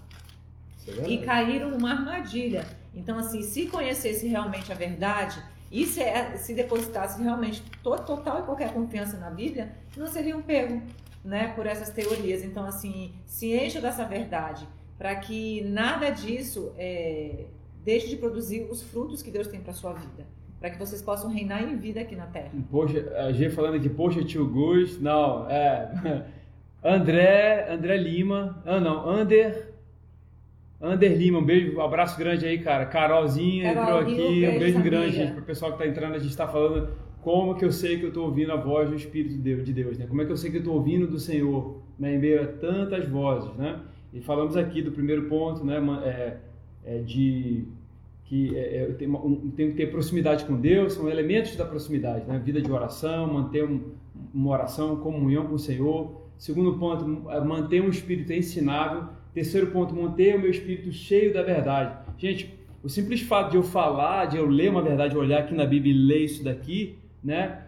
Speaker 2: é e caíram numa armadilha. Então, assim, se conhecesse realmente a verdade e se, é, se depositasse realmente total e qualquer confiança na Bíblia, não seriam pego né, por essas teorias. Então, assim, se encha dessa verdade para que nada disso é, deixe de produzir os frutos que Deus tem para sua vida. Para que vocês possam reinar em vida aqui na Terra.
Speaker 1: Poxa, a gente falando aqui, poxa, tio Gus, não, é. André, André Lima, ah não, Ander Ander Lima, um beijo, um abraço grande aí, cara. Carolzinha Carol, entrou aqui, um beijo, um beijo grande, gente, pro pessoal que tá entrando, a gente tá falando como que eu sei que eu tô ouvindo a voz do Espírito de Deus, né? Como é que eu sei que eu tô ouvindo do Senhor, né? Em meio a tantas vozes, né? E falamos aqui do primeiro ponto, né? É, é de que é, é eu tenho, um, que ter proximidade com Deus, são elementos da proximidade, né? Vida de oração, manter um, uma oração, comunhão com o Senhor. Segundo ponto, é manter um espírito ensinável Terceiro ponto, manter o meu espírito cheio da verdade. Gente, o simples fato de eu falar, de eu ler uma verdade, olhar aqui na Bíblia e ler isso daqui, né,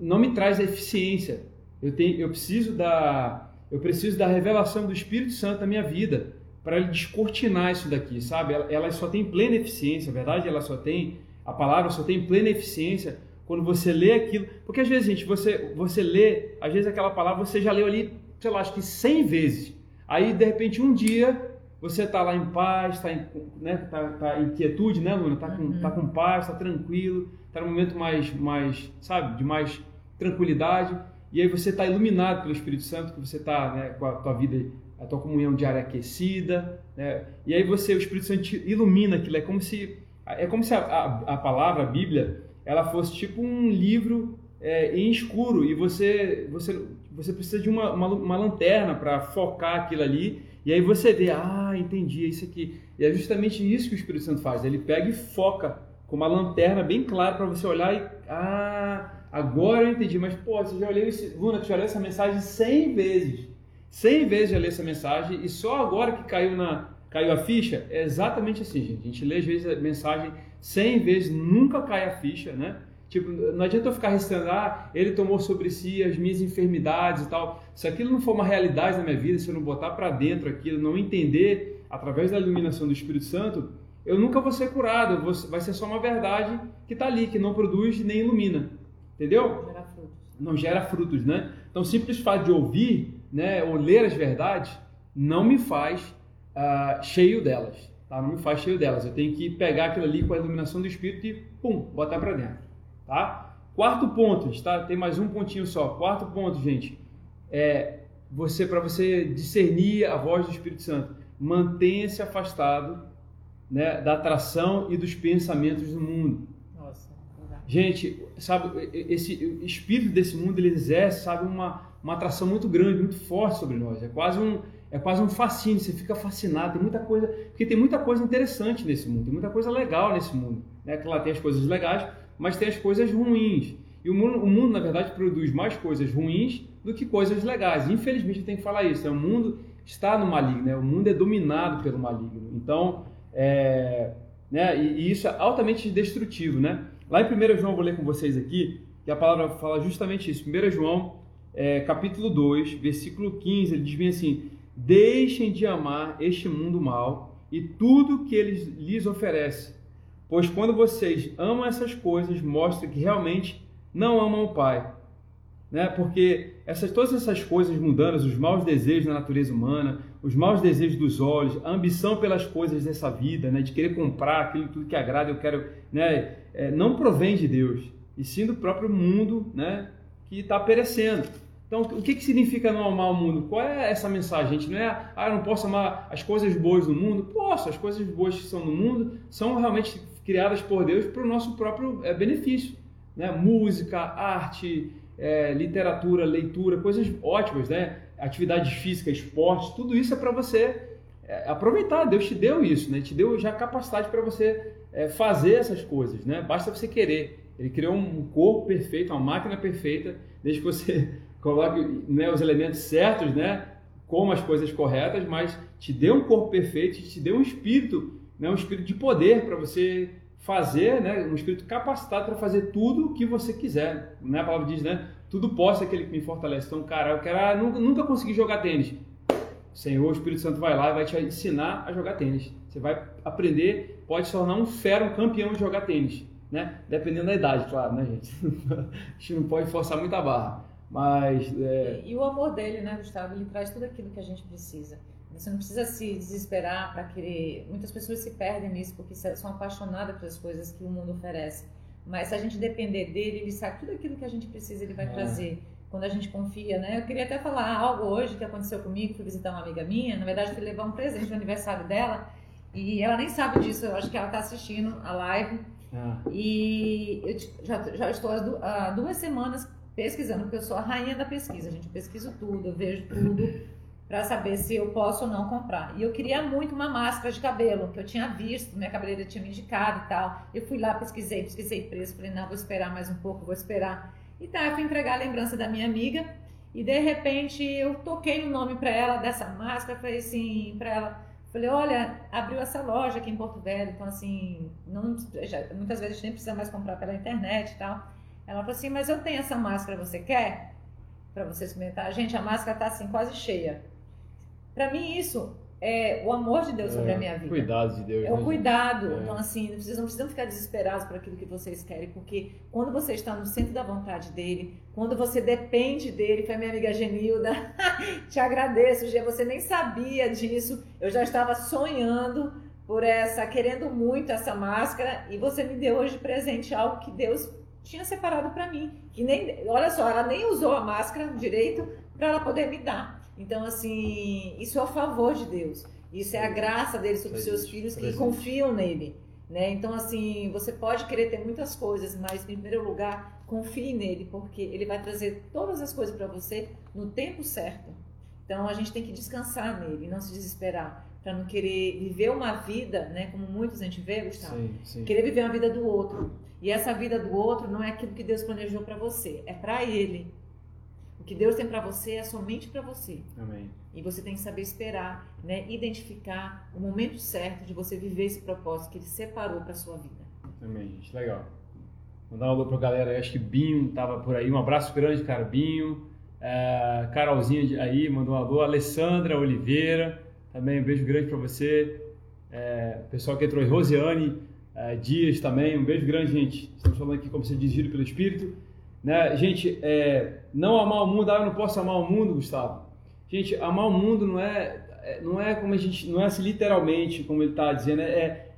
Speaker 1: não me traz eficiência. Eu tenho, eu preciso da, eu preciso da revelação do Espírito Santo na minha vida para descortinar isso daqui, sabe? Ela, ela só tem plena eficiência, a verdade, ela só tem a palavra só tem plena eficiência quando você lê aquilo. Porque às vezes, gente, você você lê, às vezes aquela palavra você já leu ali, sei lá, acho que 100 vezes. Aí, de repente, um dia você está lá em paz, está em, né, tá, tá em quietude, né, Luna? Está com, uhum. tá com paz, está tranquilo, está num momento mais, mais, sabe, de mais tranquilidade. E aí você está iluminado pelo Espírito Santo, que você está né, com a tua vida, a tua comunhão diária aquecida. Né? E aí você, o Espírito Santo ilumina aquilo. É como se, é como se a, a, a palavra, a Bíblia, ela fosse tipo um livro é, em escuro e você, você você precisa de uma, uma, uma lanterna para focar aquilo ali E aí você vê, ah, entendi, é isso aqui. E é justamente isso que o Espírito Santo faz. Ele pega e foca com uma lanterna bem clara para você olhar e, ah, agora eu entendi. Mas, pô, você já olhou esse, Luna, você já leu essa mensagem 100 vezes. 100 vezes já leu essa mensagem e só agora que caiu na caiu a ficha? É exatamente assim, gente. A gente lê às vezes a mensagem 100 vezes, nunca cai a ficha, né? Tipo, não adianta eu ficar restando, ah, ele tomou sobre si as minhas enfermidades e tal. Se aquilo não for uma realidade na minha vida, se eu não botar para dentro aquilo, não entender através da iluminação do Espírito Santo, eu nunca vou ser curado. Vou, vai ser só uma verdade que está ali, que não produz nem ilumina. Entendeu?
Speaker 2: Não gera frutos.
Speaker 1: Não gera frutos, né? Então, simples fato de ouvir, né, ou ler as verdades, não me faz uh, cheio delas. Tá? Não me faz cheio delas. Eu tenho que pegar aquilo ali com a iluminação do Espírito e, pum, botar para dentro. Tá? Quarto ponto, tá? tem mais um pontinho só. Quarto ponto, gente, é você para você discernir a voz do Espírito Santo, mantenha-se afastado né, da atração e dos pensamentos do mundo.
Speaker 2: Nossa,
Speaker 1: gente, sabe, esse espírito desse mundo ele exerce, sabe, uma, uma atração muito grande, muito forte sobre nós. É quase um é quase um fascínio, você fica fascinado, tem muita coisa, porque tem muita coisa interessante nesse mundo, tem muita coisa legal nesse mundo, né? Claro, tem as coisas legais, mas tem as coisas ruins. E o mundo, o mundo, na verdade, produz mais coisas ruins do que coisas legais. Infelizmente, tenho que falar isso. Né? O mundo está no maligno, né? o mundo é dominado pelo maligno. Então, é, né? E, e, isso é altamente destrutivo. Né? Lá em 1 João, vou ler com vocês aqui, que a palavra fala justamente isso. 1 João, é, capítulo 2, versículo 15, ele diz bem assim: Deixem de amar este mundo mal e tudo que ele lhes oferece Pois quando vocês amam essas coisas, mostra que realmente não amam o Pai. Né? Porque essas, todas essas coisas mundanas, os maus desejos da natureza humana, os maus desejos dos olhos, a ambição pelas coisas dessa vida, né? de querer comprar aquilo tudo que agrada, eu quero, né? É, não provém de Deus, e sim do próprio mundo né? Que está perecendo. Então, o que, que significa não amar o mundo? Qual é essa mensagem? Gente não é, ah, eu não posso amar as coisas boas do mundo? Posso, as coisas boas que são no mundo são realmente criadas por Deus para o nosso próprio é, benefício. Né? Música, arte, é, literatura, leitura, coisas ótimas, né? atividade física, esporte, tudo isso é para você é, aproveitar. Deus te deu isso, né? te deu já capacidade para você é, fazer essas coisas. Né? Basta você querer. Ele criou um corpo perfeito, uma máquina perfeita, desde que você coloque né, os elementos certos, né? como as coisas corretas, mas te deu um corpo perfeito, te deu um espírito, né? um espírito de poder para você fazer, né, um espírito capacitado para fazer tudo o que você quiser. Né? A palavra diz, né? Tudo posso aquele que me fortalece. Então, cara, eu quero, ah, nunca, nunca consegui jogar tênis. Senhor, o Espírito Santo vai lá e vai te ensinar a jogar tênis. Você vai aprender, pode se tornar um fera, um campeão de jogar tênis. Né? Dependendo da idade, claro, né, gente? a gente não pode forçar muito a barra. Mas.
Speaker 2: É... E, e, o amor dele, né, Gustavo? Ele traz tudo aquilo que a gente precisa. Você não precisa se desesperar para querer. Muitas pessoas se perdem nisso porque são apaixonadas pelas coisas que o mundo oferece. Mas se a gente depender dele, ele sabe tudo aquilo que a gente precisa, ele vai é. trazer. Quando a gente confia, né? Eu queria até falar algo hoje que aconteceu comigo. Fui visitar uma amiga minha. Na verdade, fui levar um presente no aniversário dela. E ela nem sabe disso. Eu acho que ela está assistindo a live. Ah. E eu já, já estou há duas semanas pesquisando, porque eu sou a rainha da pesquisa, gente. Eu pesquiso tudo, eu vejo tudo para saber se eu posso ou não comprar. E eu queria muito uma máscara de cabelo, que eu tinha visto, minha cabeleireira tinha me indicado e tal. Eu fui lá, pesquisei, pesquisei preço, falei, não, vou esperar mais um pouco, vou esperar. E tá, eu fui entregar a lembrança da minha amiga e de repente eu toquei o nome para ela dessa máscara, falei assim para ela, falei, olha, abriu essa loja aqui em Porto Velho, então assim, não, já, muitas vezes a gente nem precisa mais comprar pela internet e tal. Ela falou assim, mas eu tenho essa máscara, você quer? Para você experimentar. Gente, a máscara tá assim quase cheia. Para mim, isso é o amor de Deus sobre a é, minha vida.
Speaker 1: Cuidado de Deus.
Speaker 2: É o cuidado. É. Então, assim, vocês não precisam ficar desesperados por aquilo que vocês querem, porque quando você está no centro da vontade dele, quando você depende dele, foi minha amiga Genilda, te agradeço, Gê, você nem sabia disso, eu já estava sonhando por essa, querendo muito essa máscara, e você me deu hoje presente algo que Deus tinha separado para mim, que nem, olha só, ela nem usou a máscara direito para ela poder me dar. Então, assim, isso é o favor de Deus. Isso é a graça dele sobre os seus filhos que confiam nele. Né? Então, assim, você pode querer ter muitas coisas, mas em primeiro lugar, confie nele, porque ele vai trazer todas as coisas para você no tempo certo. Então a gente tem que descansar nele, não se desesperar, para não querer viver uma vida, né, como muitos a gente vê, Gustavo,
Speaker 1: Sim, sim.
Speaker 2: querer viver uma vida do outro. E essa vida do outro não é aquilo que Deus planejou para você, é para ele. O que Deus tem para você é somente para você.
Speaker 1: Amém.
Speaker 2: E você tem que saber esperar, né, identificar o momento certo de você viver esse propósito que ele separou para sua vida.
Speaker 1: Amém, gente. Legal. Mandar um alô pra galera. Acho que Binho tava por aí. Um abraço grande, cara. Binho. É, Carolzinha aí mandou um alô. Alessandra Oliveira. Também um beijo grande pra você. É, pessoal que entrou aí. Rosiane é, Dias também. Um beijo grande, gente. Estamos falando aqui como ser dirigido pelo Espírito. Né? Gente, é, não amar o mundo. Ah, eu não posso amar o mundo, Gustavo. Gente, amar o mundo não é, é- não é como a gente, não é assim literalmente como ele está dizendo, é,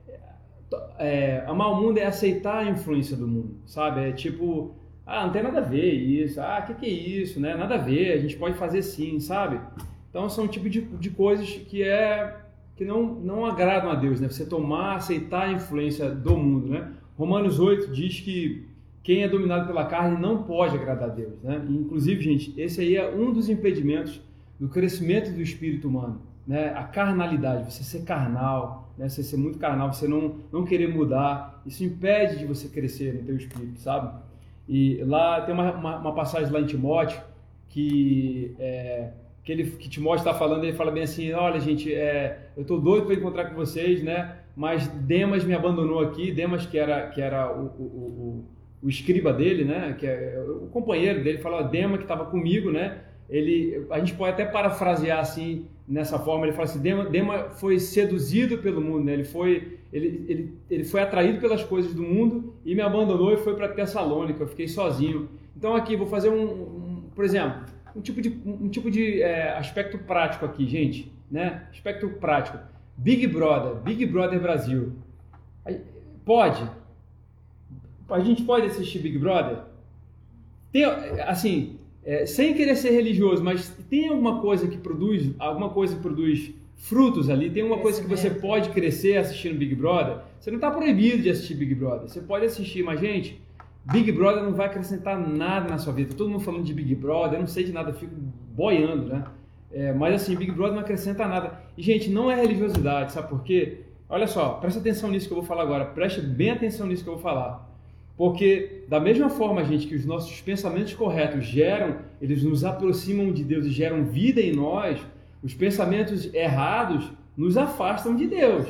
Speaker 1: é, amar o mundo é aceitar a influência do mundo, sabe? É tipo, ah, não tem nada a ver isso, ah, o que, que é isso, né? Nada a ver, a gente pode fazer sim, sabe? Então são um tipo de, de coisas que é que não, não agradam a Deus, né? Você tomar, aceitar a influência do mundo, né? Romanos 8 diz que quem é dominado pela carne não pode agradar a Deus, né? Inclusive, gente, esse aí é um dos impedimentos do crescimento do espírito humano, né? A carnalidade, você ser carnal, né? Você ser muito carnal, você não não querer mudar, isso impede de você crescer no teu espírito, sabe? E lá tem uma, uma, uma passagem lá em Timóteo que é, que ele que Timóteo está falando, ele fala bem assim, olha gente, é, eu estou doido para encontrar com vocês, né? Mas Demas me abandonou aqui, Demas que era que era o, o, o, o escriba dele, né? Que é o companheiro dele, fala Demas que estava comigo, né? Ele, a gente pode até parafrasear assim nessa forma, ele fala assim, Dema, Dema foi seduzido pelo mundo, né? Ele foi ele, ele, ele foi atraído pelas coisas do mundo e me abandonou e foi para Tessalônica, eu fiquei sozinho. Então aqui vou fazer um, um por exemplo, um tipo de, um tipo de é, aspecto prático aqui, gente, né? Aspecto prático. Big Brother, Big Brother Brasil. Pode. A gente pode assistir Big Brother? Tem, assim, é, sem querer ser religioso, mas tem alguma coisa que produz, alguma coisa que produz frutos ali, tem uma coisa que você pode crescer assistindo Big Brother. Você não está proibido de assistir Big Brother. Você pode assistir, mas gente, Big Brother não vai acrescentar nada na sua vida. Todo mundo falando de Big Brother, eu não sei de nada, eu fico boiando, né? É, mas assim, Big Brother não acrescenta nada. E, gente, não é religiosidade, sabe por quê? Olha só, presta atenção nisso que eu vou falar agora. Preste bem atenção nisso que eu vou falar. Porque, da mesma forma, gente, que os nossos pensamentos corretos geram, eles nos aproximam de Deus e geram vida em nós, os pensamentos errados nos afastam de Deus.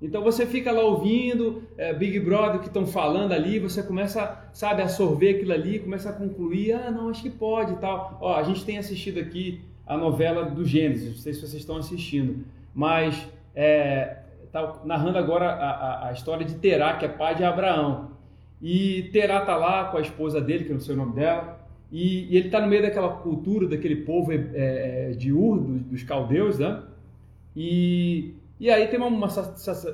Speaker 1: Então você fica lá ouvindo é, Big Brother que estão falando ali, você começa, sabe, a sorver aquilo ali, começa a concluir, ah, não, acho que pode e tal. Ó, a gente tem assistido aqui a novela do Gênesis, não sei se vocês estão assistindo, mas é, tá narrando agora a, a, a história de Terá, que é pai de Abraão. E Terá tá lá com a esposa dele, que eu não sei o nome dela, e, e ele está no meio daquela cultura, daquele povo é, é, de Ur, dos, caldeus, né? E, e aí tem uma, uma,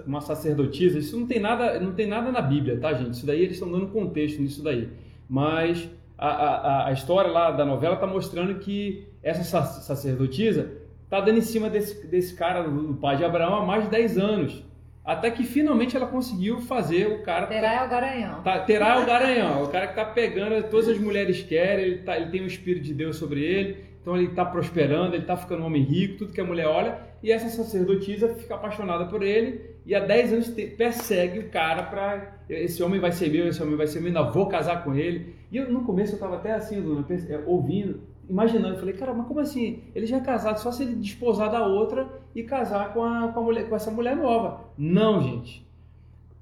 Speaker 1: uma sacerdotisa, isso não tem, nada, não tem nada na Bíblia, tá, gente? Isso daí eles estão dando contexto nisso daí. Mas a, a, a história lá da novela está mostrando que essa sac- sacerdotisa está dando em cima desse, desse cara, do pai de Abraão, há mais de 10 anos. Até que finalmente ela conseguiu fazer o cara.
Speaker 2: Terá é o garanhão.
Speaker 1: Tá, terá o garanhão, o cara que tá pegando, todas as mulheres querem, ele, tá, ele tem o Espírito de Deus sobre ele, então ele tá prosperando, ele tá ficando um homem rico, tudo que a mulher olha, e essa sacerdotisa fica apaixonada por ele, e há 10 anos te- persegue o cara pra. Esse homem vai ser meu, esse homem vai ser meu, ainda vou casar com ele. E eu, no começo eu tava até assim, Luna, é, ouvindo, imaginando, eu falei, cara, mas como assim? Ele já é casado, só se ele desposar da outra e casar com, a, com, a mulher, com essa mulher nova. Não, gente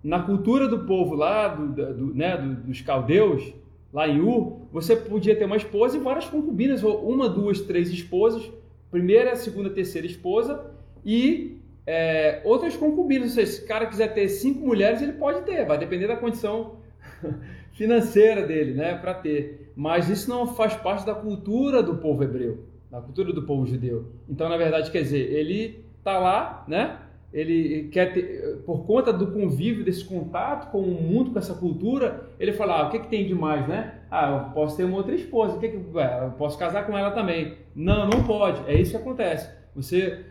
Speaker 1: na cultura do povo lá, do, do- né, do- dos caldeus, lá em Ur, você podia ter uma esposa e várias concubinas, ou uma, duas, três esposas, primeira, segunda, terceira esposa e é, outras concubinas. Ou seja, se o cara quiser ter cinco mulheres, ele pode ter, vai depender da condição financeira dele, né, para ter. Mas isso não faz parte da cultura do povo hebreu, da cultura do povo judeu. Então, na verdade, quer dizer, ele tá lá, né? Ele quer ter, por conta do convívio, desse contato com o mundo, com essa cultura, ele fala, ah, o que, que tem de mais, né? Ah, eu posso ter uma outra esposa, o que que, eu posso casar com ela também. Não, não pode, é isso que acontece. Você,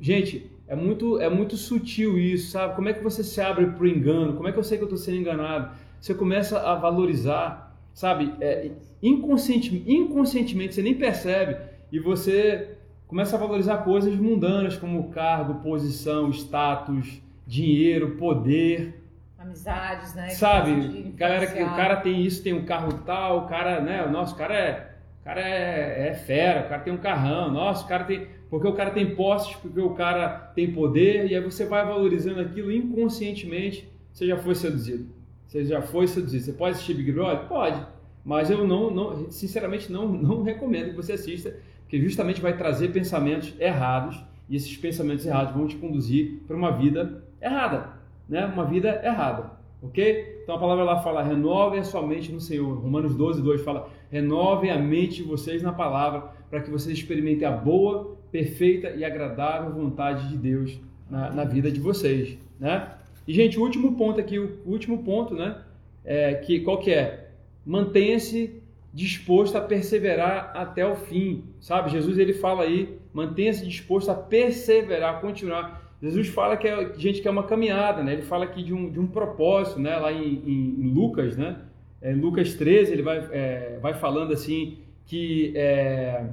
Speaker 1: gente, é muito, é muito sutil isso, sabe? Como é que você se abre para o engano? Como é que eu sei que eu estou sendo enganado? Você começa a valorizar, sabe? É, inconsciente, inconscientemente, você nem percebe, e você começa a valorizar coisas mundanas como cargo, posição, status, dinheiro, poder,
Speaker 2: amizades, né?
Speaker 1: Sabe, galera que o cara tem isso, tem um carro tal, o cara, né? O nosso cara é, cara é, é fera, o cara tem um carrão, nosso o cara tem, porque o cara tem posses, porque o cara tem poder, e aí você vai valorizando aquilo inconscientemente, você já foi seduzido. Você já foi seduzido. Você pode assistir Big Brother? Pode. Mas eu não, não sinceramente, não, não recomendo que você assista, porque justamente vai trazer pensamentos errados, e esses pensamentos errados vão te conduzir para uma vida errada né, uma vida errada. Ok? Então a palavra lá fala: renove a sua mente no Senhor. Romanos 12, 2 fala: renove a mente de vocês na palavra, para que vocês experimentem a boa, perfeita e agradável vontade de Deus na, na vida de vocês. Né? E, gente, o último ponto aqui, o último ponto, né? É, que, qual que é? Mantenha-se disposto a perseverar até o fim, sabe? Jesus ele fala aí, mantenha-se disposto a perseverar, continuar. Jesus fala que a gente quer uma caminhada, né? Ele fala aqui de um, de um propósito, né? Lá em, em, em Lucas, né? É, em Lucas 13, ele vai, é, vai falando assim que, é,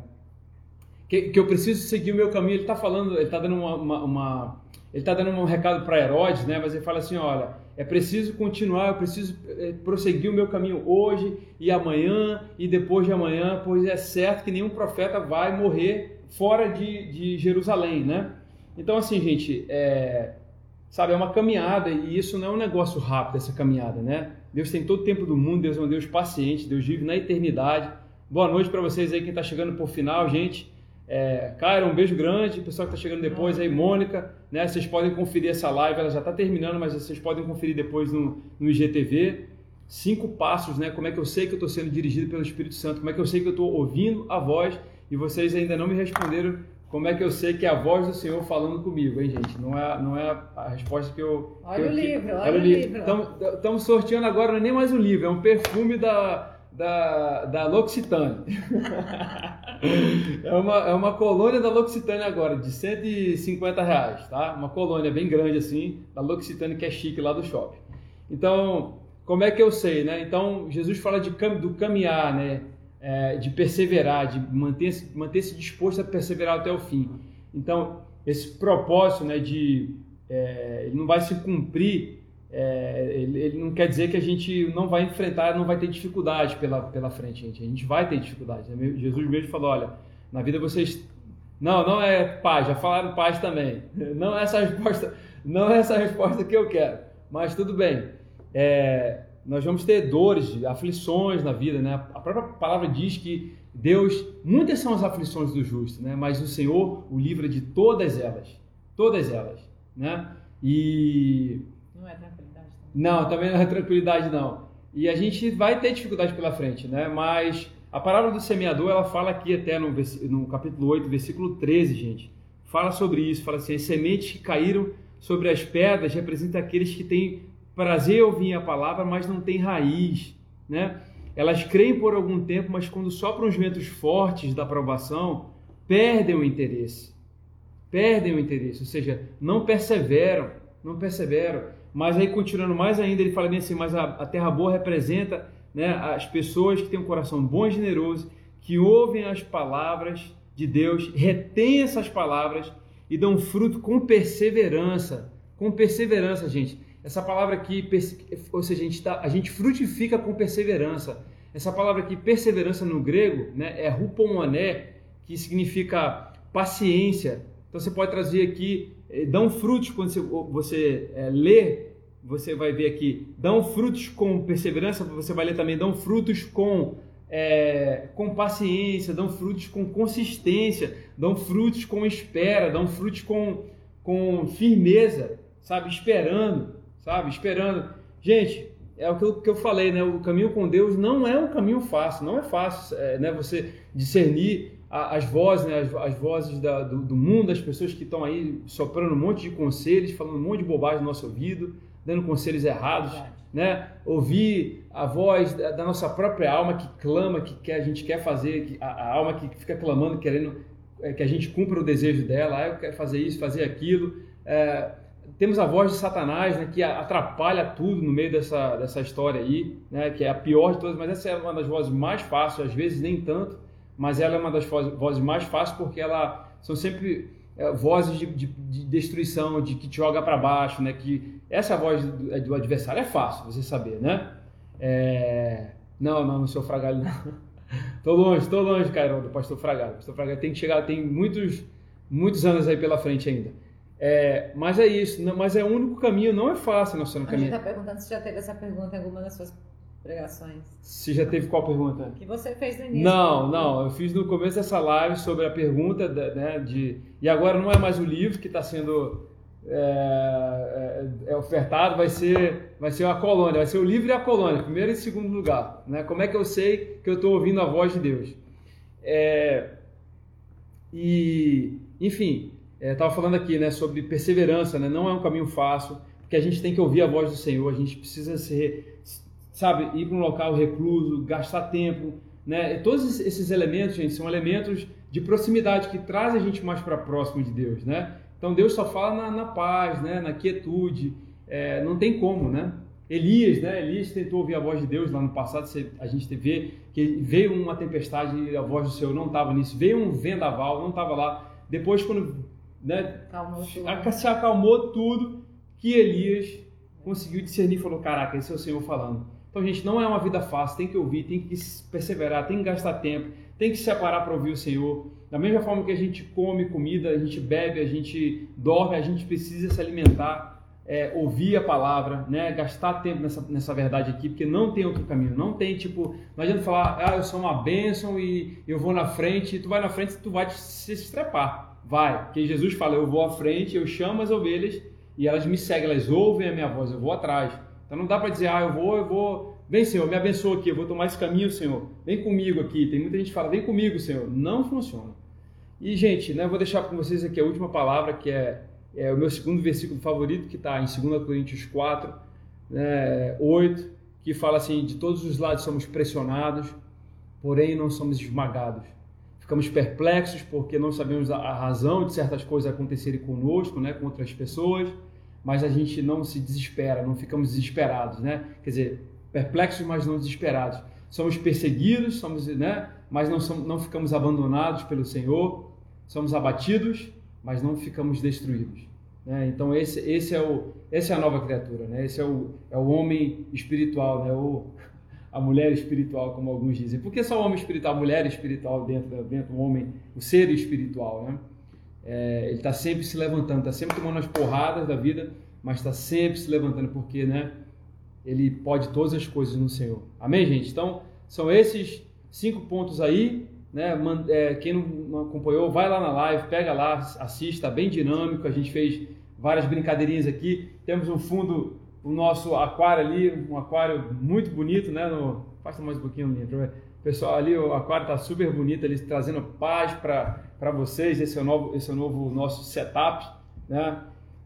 Speaker 1: que, que, eu preciso seguir o meu caminho. Ele está falando, ele está dando uma, uma, uma ele está dando um recado para Herodes, né? Mas ele fala assim, olha, é preciso continuar, eu preciso é, prosseguir o meu caminho hoje e amanhã e depois de amanhã, pois é certo que nenhum profeta vai morrer fora de, de Jerusalém, né? Então, assim, gente, é, sabe, é uma caminhada e isso não é um negócio rápido, essa caminhada, né? Deus tem todo o tempo do mundo, Deus é um Deus paciente, Deus vive na eternidade. Boa noite para vocês aí, quem está chegando por final, gente. É, Cairo, um beijo grande, o pessoal que está chegando depois aí, Mônica, né? Vocês podem conferir essa live, ela já está terminando, mas vocês podem conferir depois no, no IGTV. Cinco passos, né? Como é que eu sei que eu estou sendo dirigido pelo Espírito Santo? Como é que eu sei que eu estou ouvindo a voz? E vocês ainda não me responderam como é que eu sei que é a voz do Senhor falando comigo, hein, gente? Não é, não é a resposta que eu.
Speaker 2: Olha
Speaker 1: que
Speaker 2: o
Speaker 1: eu,
Speaker 2: livro, que, olha o livro.
Speaker 1: Estamos sorteando agora, não é nem mais um livro, é um perfume da, da, da L'Occitane. é, uma, é uma colônia da L'Occitane agora, de 150 reais, tá? Uma colônia bem grande assim, da L'Occitane que é chique lá do shopping. Então, como é que eu sei, né? Então, Jesus fala de, do caminhar, né? é, de perseverar, de manter-se manter disposto a perseverar até o fim. Então, esse propósito né, de é, ele não vai se cumprir, é, ele, ele, não quer dizer que a gente não vai enfrentar, não vai ter dificuldade pela, pela frente, gente. A gente vai ter dificuldade. Né? Jesus mesmo falou, olha, na vida vocês... Não, não é paz, já falaram paz também. Não é essa resposta, não é essa resposta que eu quero. Mas tudo bem. É, nós vamos ter dores, aflições na vida, né? A própria palavra diz que Deus, muitas são as aflições do justo, né? Mas o Senhor o livra de todas elas, todas elas, né?
Speaker 2: E não é tranquilidade.
Speaker 1: Também. Não, também não é tranquilidade não. E a gente vai ter dificuldade pela frente, né? Mas a palavra do semeador, ela fala aqui até no, no capítulo 8, versículo 13, gente. Fala sobre isso, fala assim: as sementes que caíram sobre as pedras representam aqueles que têm prazer ouvir a palavra, mas não tem raiz, né? Elas creem por algum tempo, mas quando sopram os ventos fortes da aprovação, perdem o interesse. Perdem o interesse, ou seja, não perseveram, não perseveram. Mas aí, continuando mais ainda, ele fala bem assim, mas a, a terra boa representa né, as pessoas que têm um coração bom e generoso, que ouvem as palavras de Deus, retêm essas palavras e dão fruto com perseverança. Com perseverança, gente. Essa palavra aqui, ou seja, a gente, tá, a gente frutifica com perseverança. Essa palavra aqui, perseverança no grego, né, é rupomoné, que significa paciência. Então você pode trazer aqui, dão frutos quando você, você é, lê, você vai ver aqui, dão frutos com perseverança, você vai ler também, dão frutos com, é, com paciência, dão frutos com consistência, dão frutos com espera, dão frutos com, com firmeza, sabe, esperando sabe? Esperando. Gente, é o que eu, falei, né? O caminho com Deus não é um caminho fácil, não é fácil, é, né? Você discernir as vozes, né? As, as vozes da, do, do, mundo, as pessoas que estão aí soprando um monte de conselhos, falando um monte de bobagem no nosso ouvido, dando conselhos errados, né? Ouvir a voz da, da, nossa própria alma que clama, que quer, a gente quer fazer, que, a, a alma que fica clamando, querendo é, que a gente cumpra o desejo dela, ah, eu quero fazer isso, fazer aquilo. É, temos a voz de Satanás, né, que atrapalha tudo no meio dessa, dessa história aí, né, que é a pior de todas, mas essa é uma das vozes mais fáceis, às vezes nem tanto, mas ela é uma das vozes mais fáceis porque ela são sempre é, vozes de, de, de, destruição, de que te joga para baixo, né? Que essa voz do, do, adversário é fácil você saber, né? É... Não, não, não sou fragalho, não. tô longe, tô longe, Cairão, do pastor fragalho. pastor fragalho tem que chegar, tem muitos, muitos anos aí pela frente ainda. É, mas é isso, não, mas é o único caminho, não é fácil nós estamos caminhando.
Speaker 2: A gente está perguntando se já teve essa pergunta em alguma das suas pregações.
Speaker 1: Se já teve qual pergunta?
Speaker 2: Que você fez no início.
Speaker 1: Não, não, eu fiz no começo dessa live sobre a pergunta né, de. E agora não é mais o livro que está sendo é, é, é, ofertado, vai ser, vai ser a colônia, vai ser o livro e a colônia, primeiro e segundo lugar. Né? Como é que eu sei que eu estou ouvindo a voz de Deus? É, e, enfim, estava é, falando aqui né, sobre perseverança, né? não é um caminho fácil, porque a gente tem que ouvir a voz do Senhor, a gente precisa ser, sabe, ir para um local recluso, gastar tempo, né? Todos esses elementos, gente, são elementos de proximidade que trazem a gente mais para próximo de Deus, né? Então Deus só fala na, na paz, né? Na quietude, é, não tem como, né? Elias, né? Elias tentou ouvir a voz de Deus lá no passado, a gente vê que veio uma tempestade e a voz do Senhor não estava nisso, veio um vendaval, não estava lá. Depois, quando né, se acalmou tudo, que Elias conseguiu discernir e falou: Caraca, esse é o Senhor falando. Então, gente, não é uma vida fácil, tem que ouvir, tem que perseverar, tem que gastar tempo, tem que se separar para ouvir o Senhor. Da mesma forma que a gente come comida, a gente bebe, a gente dorme, a gente precisa se alimentar, é, ouvir a palavra, né? gastar tempo nessa, nessa verdade aqui, porque não tem outro caminho. Não tem, tipo, não adianta falar, ah, eu sou uma bênção e eu vou na frente, e tu vai na frente e tu vai se estrepar. Vai, porque Jesus fala, eu vou à frente, eu chamo as ovelhas e elas me seguem, elas ouvem a minha voz, eu vou atrás. Então não dá para dizer, ah, eu vou, eu vou, vem Senhor, me abençoa aqui, eu vou tomar esse caminho, Senhor, vem comigo aqui. Tem muita gente que fala, vem comigo, Senhor. Não funciona. E, gente, né, vou deixar com vocês aqui a última palavra, que é, é o meu segundo versículo favorito, que está em 2 Coríntios 4, né, 8, que fala assim: de todos os lados somos pressionados, porém não somos esmagados. Ficamos perplexos porque não sabemos a razão de certas coisas acontecerem conosco, né, com outras pessoas mas a gente não se desespera, não ficamos desesperados, né? Quer dizer, perplexos, mas não desesperados. Somos perseguidos, somos, né? Mas não, somos, não ficamos abandonados pelo Senhor. Somos abatidos, mas não ficamos destruídos. Né? Então esse, esse é o, essa é a nova criatura, né? Esse é o, é o homem espiritual, né? O, a mulher espiritual, como alguns dizem. Por que só o homem espiritual, a mulher espiritual dentro, dentro do homem, o ser espiritual, né? É, ele está sempre se levantando, está sempre tomando as porradas da vida, mas está sempre se levantando porque, né? Ele pode todas as coisas no Senhor. Amém, gente? Então, são esses cinco pontos aí. Né? É, quem não acompanhou, vai lá na live, pega lá, assista, bem dinâmico. A gente fez várias brincadeirinhas aqui. Temos um fundo, o nosso aquário ali, um aquário muito bonito, né? No, passa mais um pouquinho, Linha. Pessoal, ali o aquário está super bonito, ali trazendo paz para vocês. Esse é o novo, esse é o novo nosso setup, né?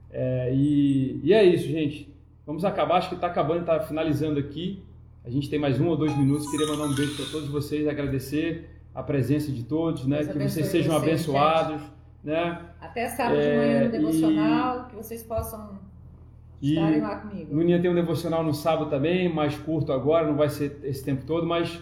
Speaker 1: É, e, e, é isso, gente. Vamos acabar, acho que está acabando, está finalizando aqui. A gente tem mais um ou dois minutos. Queria mandar um beijo para todos vocês, agradecer a presença de todos, né? que vocês sejam vocês, abençoados, gente. né?
Speaker 2: Até sábado é, de manhã no devocional, e... que vocês possam estarem lá comigo.
Speaker 1: Nuninha tem um devocional no sábado também, mais curto agora, não vai ser esse tempo todo, mas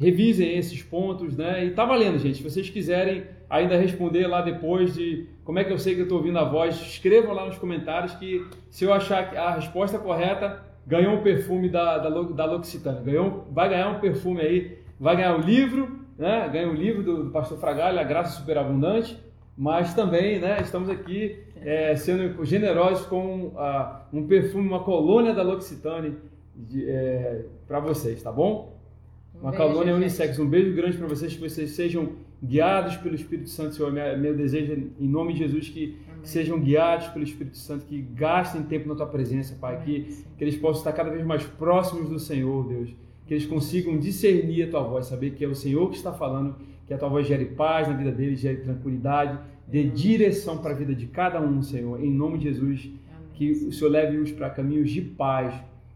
Speaker 1: revisem esses pontos, né? E tá valendo, gente. Se vocês quiserem ainda responder lá depois de como é que eu sei que eu estou ouvindo a voz, escrevam lá nos comentários que se eu achar a resposta correta, ganhou um perfume da, da, da L'Occitane. Ganhou, vai ganhar um perfume aí, vai ganhar um livro, né? Ganha um livro do, do pastor Fragalho, A Graça Superabundante, mas também, né? Estamos aqui é, sendo generosos com uh, um perfume, uma colônia da L'Occitane é, para vocês, tá bom? Uma beijo, colônia unissex. Um beijo grande para vocês, que vocês sejam guiados pelo Espírito Santo, Senhor. Meu desejo, em nome de Jesus, que Amém. sejam guiados pelo Espírito Santo, que gastem tempo na tua presença, Pai. Que, que eles possam estar cada vez mais próximos do Senhor, Deus. Que eles consigam discernir a tua voz, saber que é o Senhor que está falando, que a tua voz gere paz na vida deles, gere tranquilidade, dê direção para a vida de cada um, Senhor. Em nome de Jesus, Amém. que o Senhor leve-os para caminhos de paz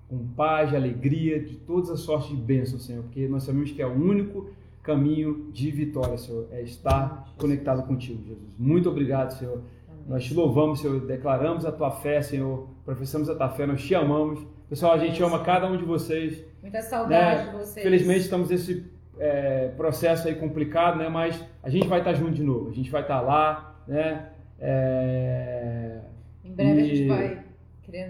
Speaker 1: com paz, de alegria, de todas as sortes de bênçãos, Senhor, porque nós sabemos que é o único caminho de vitória, Senhor, é estar conectado contigo, Jesus. Muito obrigado, Senhor. Nós te louvamos, Senhor, declaramos a tua fé, Senhor, professamos a tua fé, nós te amamos. Pessoal, a gente ama cada um de vocês.
Speaker 2: Muita saudade né? de vocês.
Speaker 1: Felizmente estamos nesse é, processo aí complicado, né? Mas a gente vai estar junto de novo, a gente vai estar lá, né?
Speaker 2: É... Em breve e... a gente vai,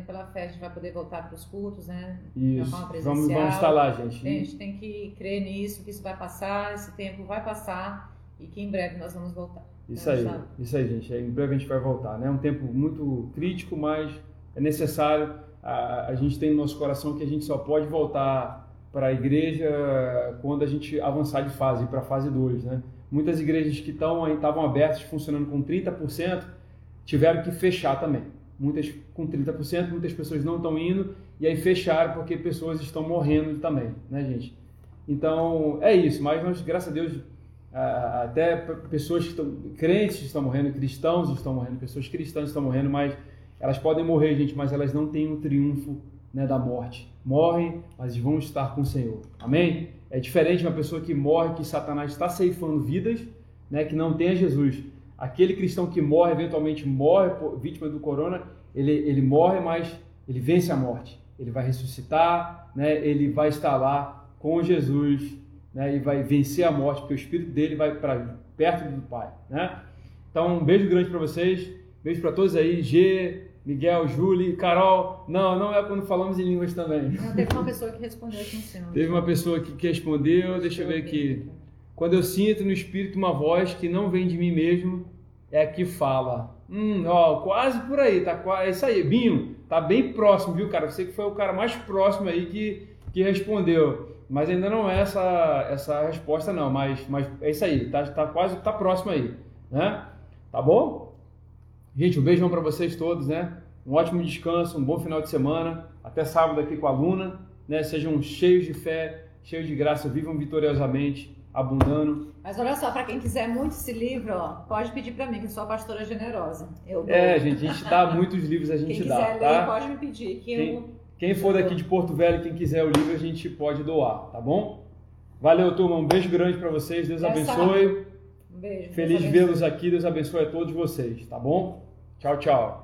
Speaker 2: pela fé, a gente vai poder voltar para os cultos, né?
Speaker 1: Isso, vamos, vamos estar lá, gente.
Speaker 2: A gente tem que crer nisso, que isso vai passar, esse tempo vai passar e que em breve nós vamos voltar.
Speaker 1: Isso aí, isso aí, gente. Em breve a gente vai voltar, né? É um tempo muito crítico, mas é necessário. A, a gente tem no nosso coração que a gente só pode voltar para a igreja quando a gente avançar de fase, para a fase 2, né? Muitas igrejas que estavam abertas, funcionando com 30%, tiveram que fechar também. Muitas com 30%, muitas pessoas não estão indo e aí fecharam porque pessoas estão morrendo também, né, gente? Então, é isso, mas nós, graças a Deus, até pessoas que estão, crentes estão morrendo, cristãos estão morrendo, pessoas cristãs estão morrendo, mas elas podem morrer, gente, mas elas não têm o triunfo né, da morte. Morrem, mas vão estar com o Senhor. Amém? É diferente uma pessoa que morre, que Satanás está ceifando vidas, né, que não tem a Jesus. Aquele cristão que morre, eventualmente morre, vítima do corona, ele, ele morre, mas ele vence a morte. Ele vai ressuscitar, né, ele vai estar lá com Jesus né, e vai vencer a morte, porque o espírito dele vai para perto do Pai. Né? Então, um beijo grande para vocês, beijo para todos aí, G, Miguel, Júlia, Carol. Não, não é quando falamos em línguas também.
Speaker 2: Não, teve uma pessoa que respondeu aqui no céu.
Speaker 1: Teve uma pessoa que, que respondeu, deixa eu ver aqui. Quando eu sinto no espírito uma voz que não vem de mim mesmo, é que fala. Hum, ó, quase por aí, tá quase. É isso aí, Binho, tá bem próximo, viu, cara? Você que foi o cara mais próximo aí que, que respondeu. Mas ainda não é essa, essa resposta, não. Mas, mas é isso aí, tá, tá quase, tá próximo aí, né? Tá bom? Gente, um beijão para vocês todos, né? Um ótimo descanso, um bom final de semana. Até sábado aqui com a Luna, né? Sejam cheios de fé, cheios de graça, vivam vitoriosamente, abundando.
Speaker 2: Mas olha só, para quem quiser muito esse livro, ó, pode pedir para mim, que sou a pastora generosa. Eu
Speaker 1: É, gente, a gente dá muitos livros, a gente
Speaker 2: quem
Speaker 1: dá.
Speaker 2: Quem
Speaker 1: quiser ler,
Speaker 2: tá? pode me pedir, que
Speaker 1: quem...
Speaker 2: eu
Speaker 1: quem for daqui de Porto Velho, quem quiser o livro, a gente pode doar, tá bom? Valeu, turma. Um beijo grande para vocês. Deus abençoe.
Speaker 2: Um beijo.
Speaker 1: Feliz vê-los aqui. Deus abençoe a todos vocês, tá bom? Tchau, tchau.